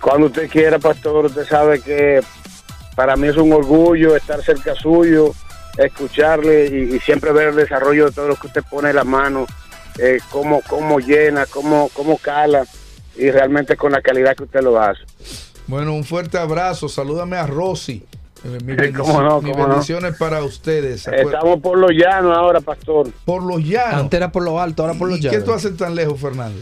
[SPEAKER 18] Cuando usted quiera, pastor, usted sabe que para mí es un orgullo estar cerca suyo, escucharle y, y siempre ver el desarrollo de todo lo que usted pone en la mano, eh, cómo, cómo llena, cómo, cómo cala y realmente con la calidad que usted lo hace.
[SPEAKER 3] Bueno, un fuerte abrazo. Salúdame a Rosy. Eh, <laughs>
[SPEAKER 18] cómo
[SPEAKER 3] mis
[SPEAKER 18] cómo no.
[SPEAKER 3] bendiciones para ustedes.
[SPEAKER 18] Estamos por los llanos ahora, pastor.
[SPEAKER 3] Por los llanos.
[SPEAKER 2] Antes era por lo alto, ahora por los
[SPEAKER 3] ¿Y qué
[SPEAKER 2] llanos.
[SPEAKER 3] tú haces tan lejos, Fernando?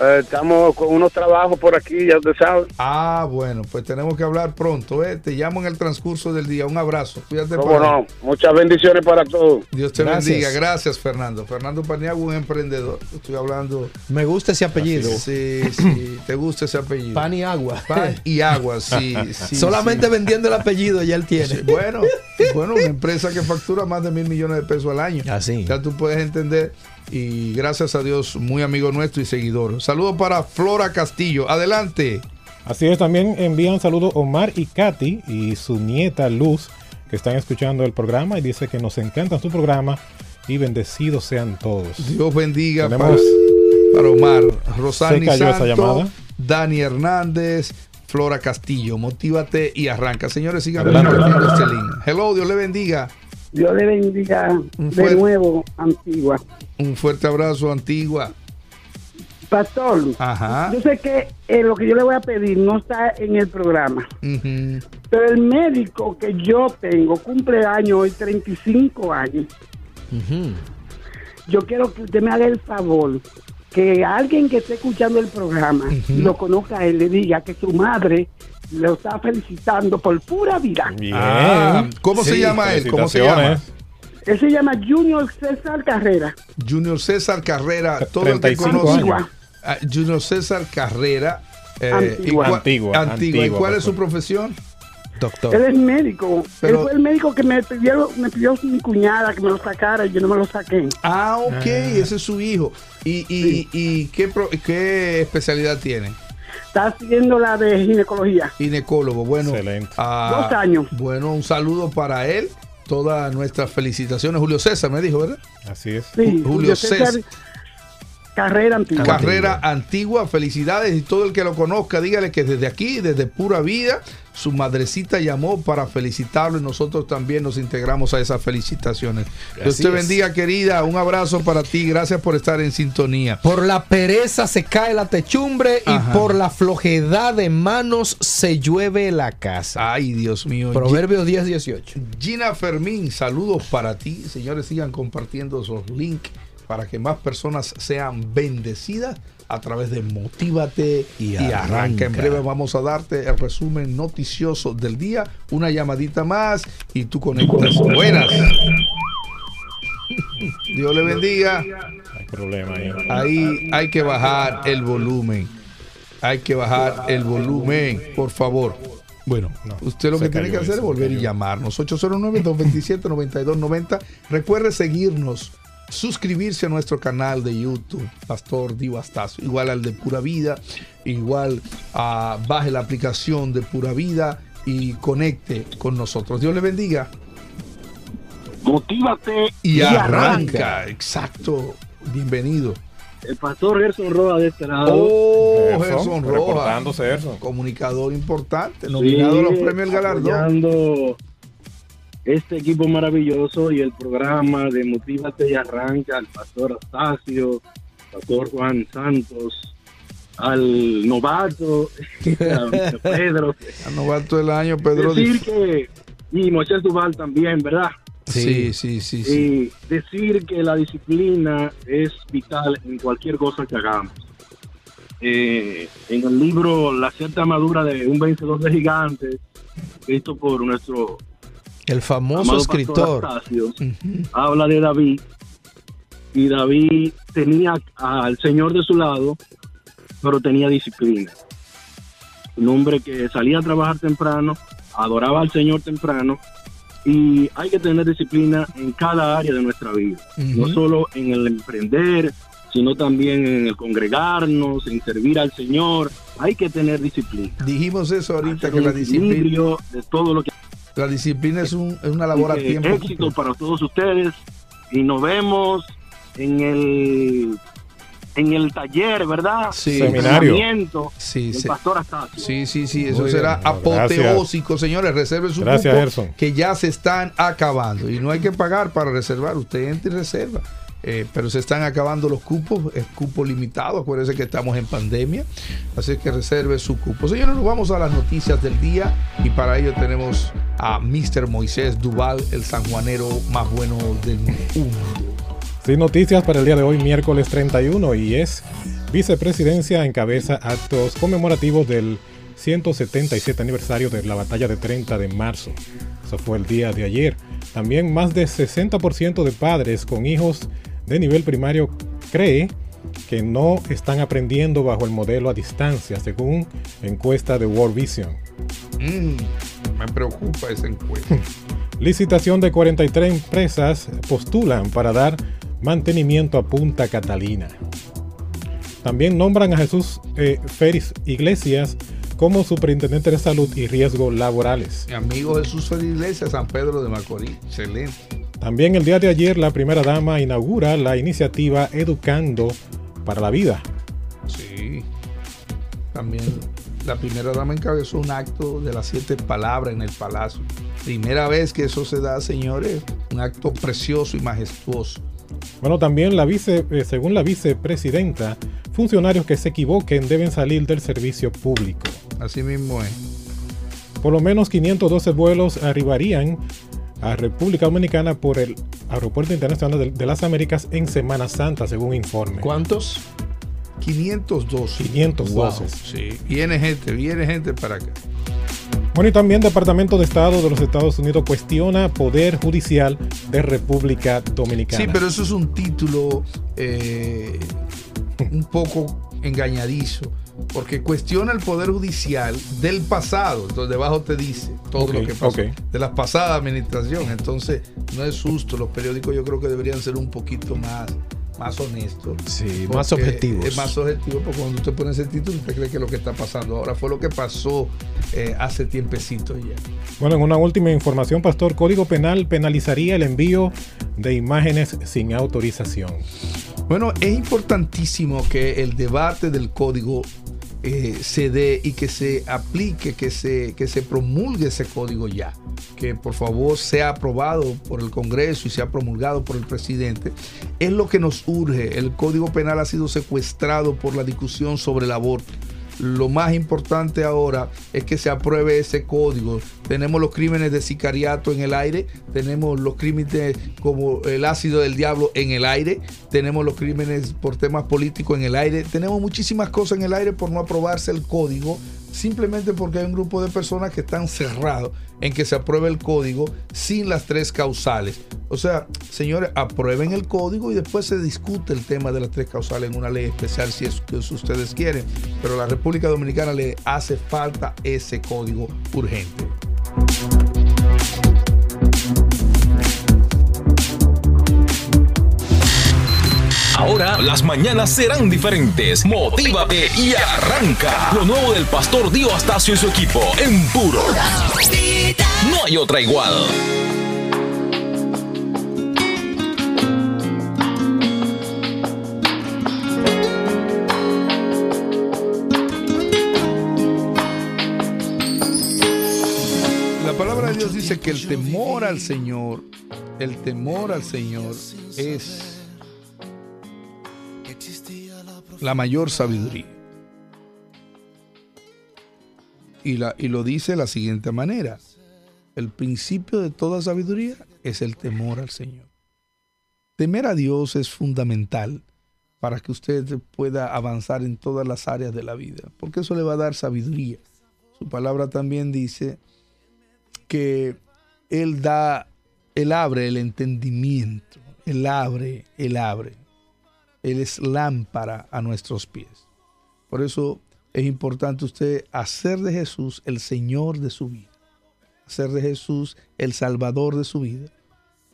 [SPEAKER 18] Eh, estamos con unos trabajos por aquí, ya usted sabe.
[SPEAKER 3] Ah, bueno, pues tenemos que hablar pronto. ¿eh? Te llamo en el transcurso del día. Un abrazo. Cuídate.
[SPEAKER 18] Cómo no, muchas bendiciones para todos.
[SPEAKER 3] Dios te
[SPEAKER 2] Gracias.
[SPEAKER 3] bendiga. Gracias, Fernando. Fernando Paniagua, un emprendedor. Estoy hablando.
[SPEAKER 2] Me gusta ese apellido.
[SPEAKER 3] Sí, sí. ¿Te gusta ese apellido?
[SPEAKER 2] Pan y agua.
[SPEAKER 3] Pan y agua, sí. sí
[SPEAKER 2] Solamente
[SPEAKER 3] sí.
[SPEAKER 2] vendiendo el apellido ya él tiene.
[SPEAKER 3] Sí, Bueno, bueno, una empresa que factura más de mil millones de pesos al año.
[SPEAKER 2] Así.
[SPEAKER 3] Ya tú puedes entender. Y gracias a Dios, muy amigo nuestro y seguidor. Saludos para Flora Castillo. Adelante.
[SPEAKER 4] Así es, también envían saludos Omar y Katy y su nieta Luz, que están escuchando el programa y dice que nos encanta su programa y bendecidos sean todos.
[SPEAKER 3] Dios bendiga para,
[SPEAKER 4] Tenemos-
[SPEAKER 3] para Omar. Rosani
[SPEAKER 4] Se cayó esa
[SPEAKER 3] Santo,
[SPEAKER 4] llamada.
[SPEAKER 3] Dani Hernández, Flora Castillo. Motívate y arranca. Señores, sigan este link. Hello, Dios le bendiga.
[SPEAKER 6] Dios le bendiga de nuevo, Antigua.
[SPEAKER 3] Un fuerte abrazo, Antigua.
[SPEAKER 6] Pastor,
[SPEAKER 3] Ajá.
[SPEAKER 6] yo sé que eh, lo que yo le voy a pedir no está en el programa, pero el médico que yo tengo cumple año hoy, 35 años. Yo quiero que usted me haga el favor que alguien que esté escuchando el programa lo conozca a él, le diga que su madre lo está felicitando por pura vida.
[SPEAKER 3] Ah, ¿Cómo se llama él? ¿Cómo se llama?
[SPEAKER 6] Él se llama Junior César Carrera.
[SPEAKER 3] Junior César Carrera, todo el que
[SPEAKER 6] 35
[SPEAKER 3] conoce. Ah, Junior César Carrera. eh,
[SPEAKER 6] Antigua.
[SPEAKER 3] ¿y cua-
[SPEAKER 4] Antigua,
[SPEAKER 3] Antigua. ¿Y cuál es su profesión?
[SPEAKER 2] Doctor.
[SPEAKER 6] Él es médico.
[SPEAKER 3] Pero-
[SPEAKER 6] Él fue el médico que me pidió, me pidió mi cuñada que me lo sacara y yo no me lo saqué.
[SPEAKER 3] Ah, ok, ese es su hijo. ¿Y, y, y qué, pro- qué especialidad tiene?
[SPEAKER 6] Está haciendo la de ginecología.
[SPEAKER 3] Ginecólogo. Bueno, ah,
[SPEAKER 6] Dos años.
[SPEAKER 3] Bueno, un saludo para él. Todas nuestras felicitaciones. Julio César me dijo, ¿verdad?
[SPEAKER 4] Así es.
[SPEAKER 6] Sí,
[SPEAKER 3] Julio César.
[SPEAKER 6] Carrera antigua.
[SPEAKER 3] Carrera antigua, felicidades y todo el que lo conozca, dígale que desde aquí, desde pura vida, su madrecita llamó para felicitarlo y nosotros también nos integramos a esas felicitaciones. Dios
[SPEAKER 2] Así
[SPEAKER 3] te
[SPEAKER 2] es.
[SPEAKER 3] bendiga, querida. Un abrazo para ti. Gracias por estar en sintonía.
[SPEAKER 2] Por la pereza se cae la techumbre
[SPEAKER 3] Ajá.
[SPEAKER 2] y por la flojedad de manos se llueve la casa.
[SPEAKER 3] Ay, Dios mío.
[SPEAKER 2] Proverbios 10, 18.
[SPEAKER 3] Gina Fermín, saludos para ti. Señores, sigan compartiendo esos links para que más personas sean bendecidas a través de Motívate y, arranca.
[SPEAKER 2] arranca.
[SPEAKER 3] En breve vamos a darte el resumen noticioso del día. Una llamadita más y tú conectas. Buenas. <laughs> Dios le bendiga.
[SPEAKER 4] Hay problema ahí.
[SPEAKER 3] Ahí hay que bajar el volumen. Hay que bajar el volumen, por favor. Bueno, usted lo que tiene que hacer
[SPEAKER 4] eso,
[SPEAKER 3] es volver y llamarnos. 809-227-9290. Recuerde seguirnos suscribirse a nuestro canal de YouTube, Pastor Dio Astacio, igual al de Pura Vida, igual a baje la aplicación de Pura Vida y conecte con nosotros. Dios le bendiga.
[SPEAKER 18] Motívate
[SPEAKER 3] Y arranca, exacto. Bienvenido.
[SPEAKER 18] El pastor Gerson Roa de este lado.
[SPEAKER 3] Oh,
[SPEAKER 18] Gerson,
[SPEAKER 3] Gerson Roja.
[SPEAKER 18] reportándose, Gerson.
[SPEAKER 3] Comunicador importante, nominado a los premios El Galardón.
[SPEAKER 18] Este equipo maravilloso y el programa de Motívate y Arranca, al pastor Astacio, pastor Juan Santos, al novato, <laughs> a <laughs> Pedro.
[SPEAKER 3] A novato del año, Pedro.
[SPEAKER 18] Decir que, y Moisés Duval también, ¿verdad?
[SPEAKER 3] Sí, sí, sí, sí.
[SPEAKER 18] Y decir que la disciplina es vital en cualquier cosa que hagamos. Eh, en el libro La cierta madura de un vencedor de gigantes, escrito por nuestro
[SPEAKER 2] El famoso
[SPEAKER 18] amado
[SPEAKER 2] escritor.
[SPEAKER 18] Astacio, habla de David y David tenía al Señor de su lado, pero tenía disciplina. Un hombre que salía a trabajar temprano, adoraba al Señor temprano y hay que tener disciplina en cada área de nuestra vida, no solo en el emprender, sino también en el congregarnos, en servir al Señor. Hay que tener disciplina.
[SPEAKER 3] Dijimos eso ahorita, que
[SPEAKER 18] un
[SPEAKER 3] la disciplina,
[SPEAKER 18] equilibrio de todo lo que
[SPEAKER 3] la disciplina es, un- es una labor a tiempo.
[SPEAKER 18] éxito para todos ustedes y nos vemos en el en el taller, ¿verdad?
[SPEAKER 3] Sí.
[SPEAKER 4] Seminario.
[SPEAKER 3] Sí,
[SPEAKER 18] del
[SPEAKER 3] sí.
[SPEAKER 18] pastor Astacio.
[SPEAKER 3] Sí, sí, sí, eso
[SPEAKER 4] Muy
[SPEAKER 3] será
[SPEAKER 4] bien, gracias.
[SPEAKER 3] apoteósico, señores. Reserven su
[SPEAKER 4] Gracias,
[SPEAKER 3] cupo,
[SPEAKER 4] Gerson.
[SPEAKER 3] que ya se están acabando y no hay que pagar para reservar. Usted entra y reserva. Eh, pero se están acabando los cupos, es cupo limitado. Acuérdense que estamos en pandemia, así que reserve su cupo. Señores, nos vamos a las noticias del día y para ello tenemos a Mr. Moisés Duval, el sanjuanero más bueno del mundo.
[SPEAKER 4] Sin noticias para el día de hoy, miércoles 31, y es vicepresidencia encabeza actos conmemorativos del 177 aniversario de la batalla de 30 de marzo. Eso fue el día de ayer. También más de 60% de padres con hijos de nivel primario cree que no están aprendiendo bajo el modelo a distancia, según encuesta de World Vision.
[SPEAKER 3] Mm, me preocupa esa encuesta. <laughs>
[SPEAKER 4] Licitación de 43 empresas postulan para dar mantenimiento a Punta Catalina. También nombran a Jesús eh, Félix Iglesias como superintendente de salud y riesgos laborales.
[SPEAKER 3] Mi amigo Jesús Feliz Iglesias, San Pedro de Macorís. Excelente.
[SPEAKER 4] También el día de ayer la primera dama inaugura la iniciativa Educando para la Vida.
[SPEAKER 3] Sí. También la primera dama encabezó un acto de las siete palabras en el palacio. Primera vez que eso se da, señores. Un acto precioso y majestuoso.
[SPEAKER 4] Bueno, también la vice, eh, según la vicepresidenta, funcionarios que se equivoquen deben salir del servicio público.
[SPEAKER 3] Así mismo es.
[SPEAKER 4] Por lo menos 512 vuelos arribarían a República Dominicana por el Aeropuerto Internacional de, las Américas en Semana Santa, según informe.
[SPEAKER 2] ¿Cuántos?
[SPEAKER 3] 512.
[SPEAKER 4] 512.
[SPEAKER 3] Wow, sí. Viene gente, viene gente para acá.
[SPEAKER 4] Bueno, y también Departamento de Estado de los Estados Unidos cuestiona Poder Judicial de República Dominicana.
[SPEAKER 3] Sí, pero eso es un título eh, <laughs> un poco engañadizo, porque cuestiona el poder judicial del pasado. Entonces, debajo te dice todo lo que pasó de la pasada administración. Entonces, no es justo. Los periódicos yo creo que deberían ser un poquito más más honestos.
[SPEAKER 2] Sí, más objetivos.
[SPEAKER 3] Es más objetivo porque cuando usted pone ese título, usted cree que lo que está pasando ahora fue lo que pasó eh, hace tiempecito ya.
[SPEAKER 4] Bueno, en una última información, Pastor, Código Penal penalizaría el envío de imágenes sin autorización.
[SPEAKER 3] Bueno, es importantísimo que el debate del código eh, se dé y que se aplique, que se, que se promulgue ese código ya. Que por favor sea aprobado por el Congreso y sea promulgado por el presidente. Es lo que nos urge. El código penal ha sido secuestrado por la discusión sobre el aborto. Lo más importante ahora es que se apruebe ese código. Tenemos los crímenes de sicariato en el aire, tenemos los crímenes como el ácido del diablo en el aire, tenemos los crímenes por temas políticos en el aire, tenemos muchísimas cosas en el aire por no aprobarse el código, simplemente porque hay un grupo de personas que están cerrados en que se apruebe el código sin las tres causales. O sea, señores, aprueben el código y después se discute el tema de las tres causales en una ley especial si es que ustedes quieren. Pero a la República Dominicana le hace falta ese código urgente.
[SPEAKER 1] Ahora las mañanas serán diferentes. Motívate y arranca. Lo nuevo del pastor Dio Astacio y su equipo en puro. No hay otra igual.
[SPEAKER 3] La palabra de Dios dice que el temor al Señor, el temor al Señor es la mayor sabiduría. Y, la, y lo dice de la siguiente manera. El principio de toda sabiduría es el temor al Señor. Temer a Dios es fundamental para que usted pueda avanzar en todas las áreas de la vida, porque eso le va a dar sabiduría. Su palabra también dice que Él da, Él abre el entendimiento, Él abre, Él abre. Él es lámpara a nuestros pies. Por eso es importante usted hacer de Jesús el Señor de su vida, hacer de Jesús el Salvador de su vida,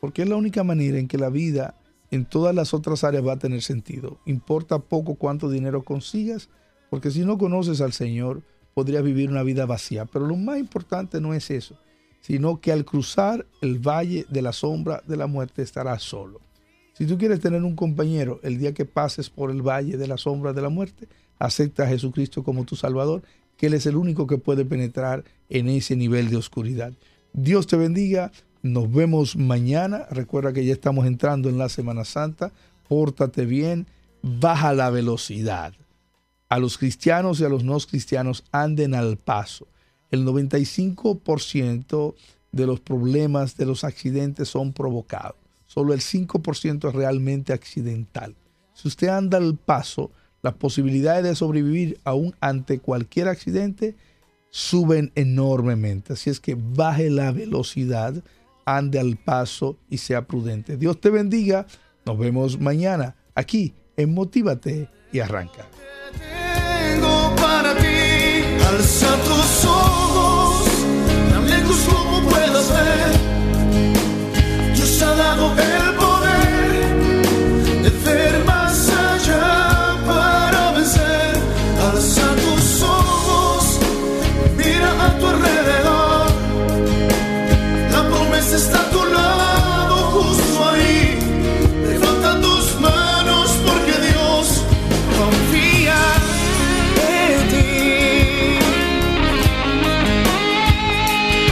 [SPEAKER 3] porque es la única manera en que la vida en todas las otras áreas va a tener sentido. Importa poco cuánto dinero consigas, porque si no conoces al Señor, podrías vivir una vida vacía. Pero lo más importante no es eso, sino que al cruzar el valle de la sombra de la muerte estarás solo. Si tú quieres tener un compañero el día que pases por el valle de la sombra de la muerte, acepta a Jesucristo como tu Salvador, que Él es el único que puede penetrar en ese nivel de oscuridad. Dios te bendiga. Nos vemos mañana. Recuerda que ya estamos entrando en la Semana Santa. Pórtate bien. Baja la velocidad. A los cristianos y a los no cristianos anden al paso. El 95% de los problemas de los accidentes son provocados. Solo el 5% es realmente accidental. Si usted anda al paso, las posibilidades de sobrevivir aún ante cualquier accidente suben enormemente. Así es que baje la velocidad, ande al paso y sea prudente. Dios te bendiga. Nos vemos mañana aquí en Motívate y Arranca.
[SPEAKER 15] Tengo para ti, alza tus ojos dado el poder de ser más.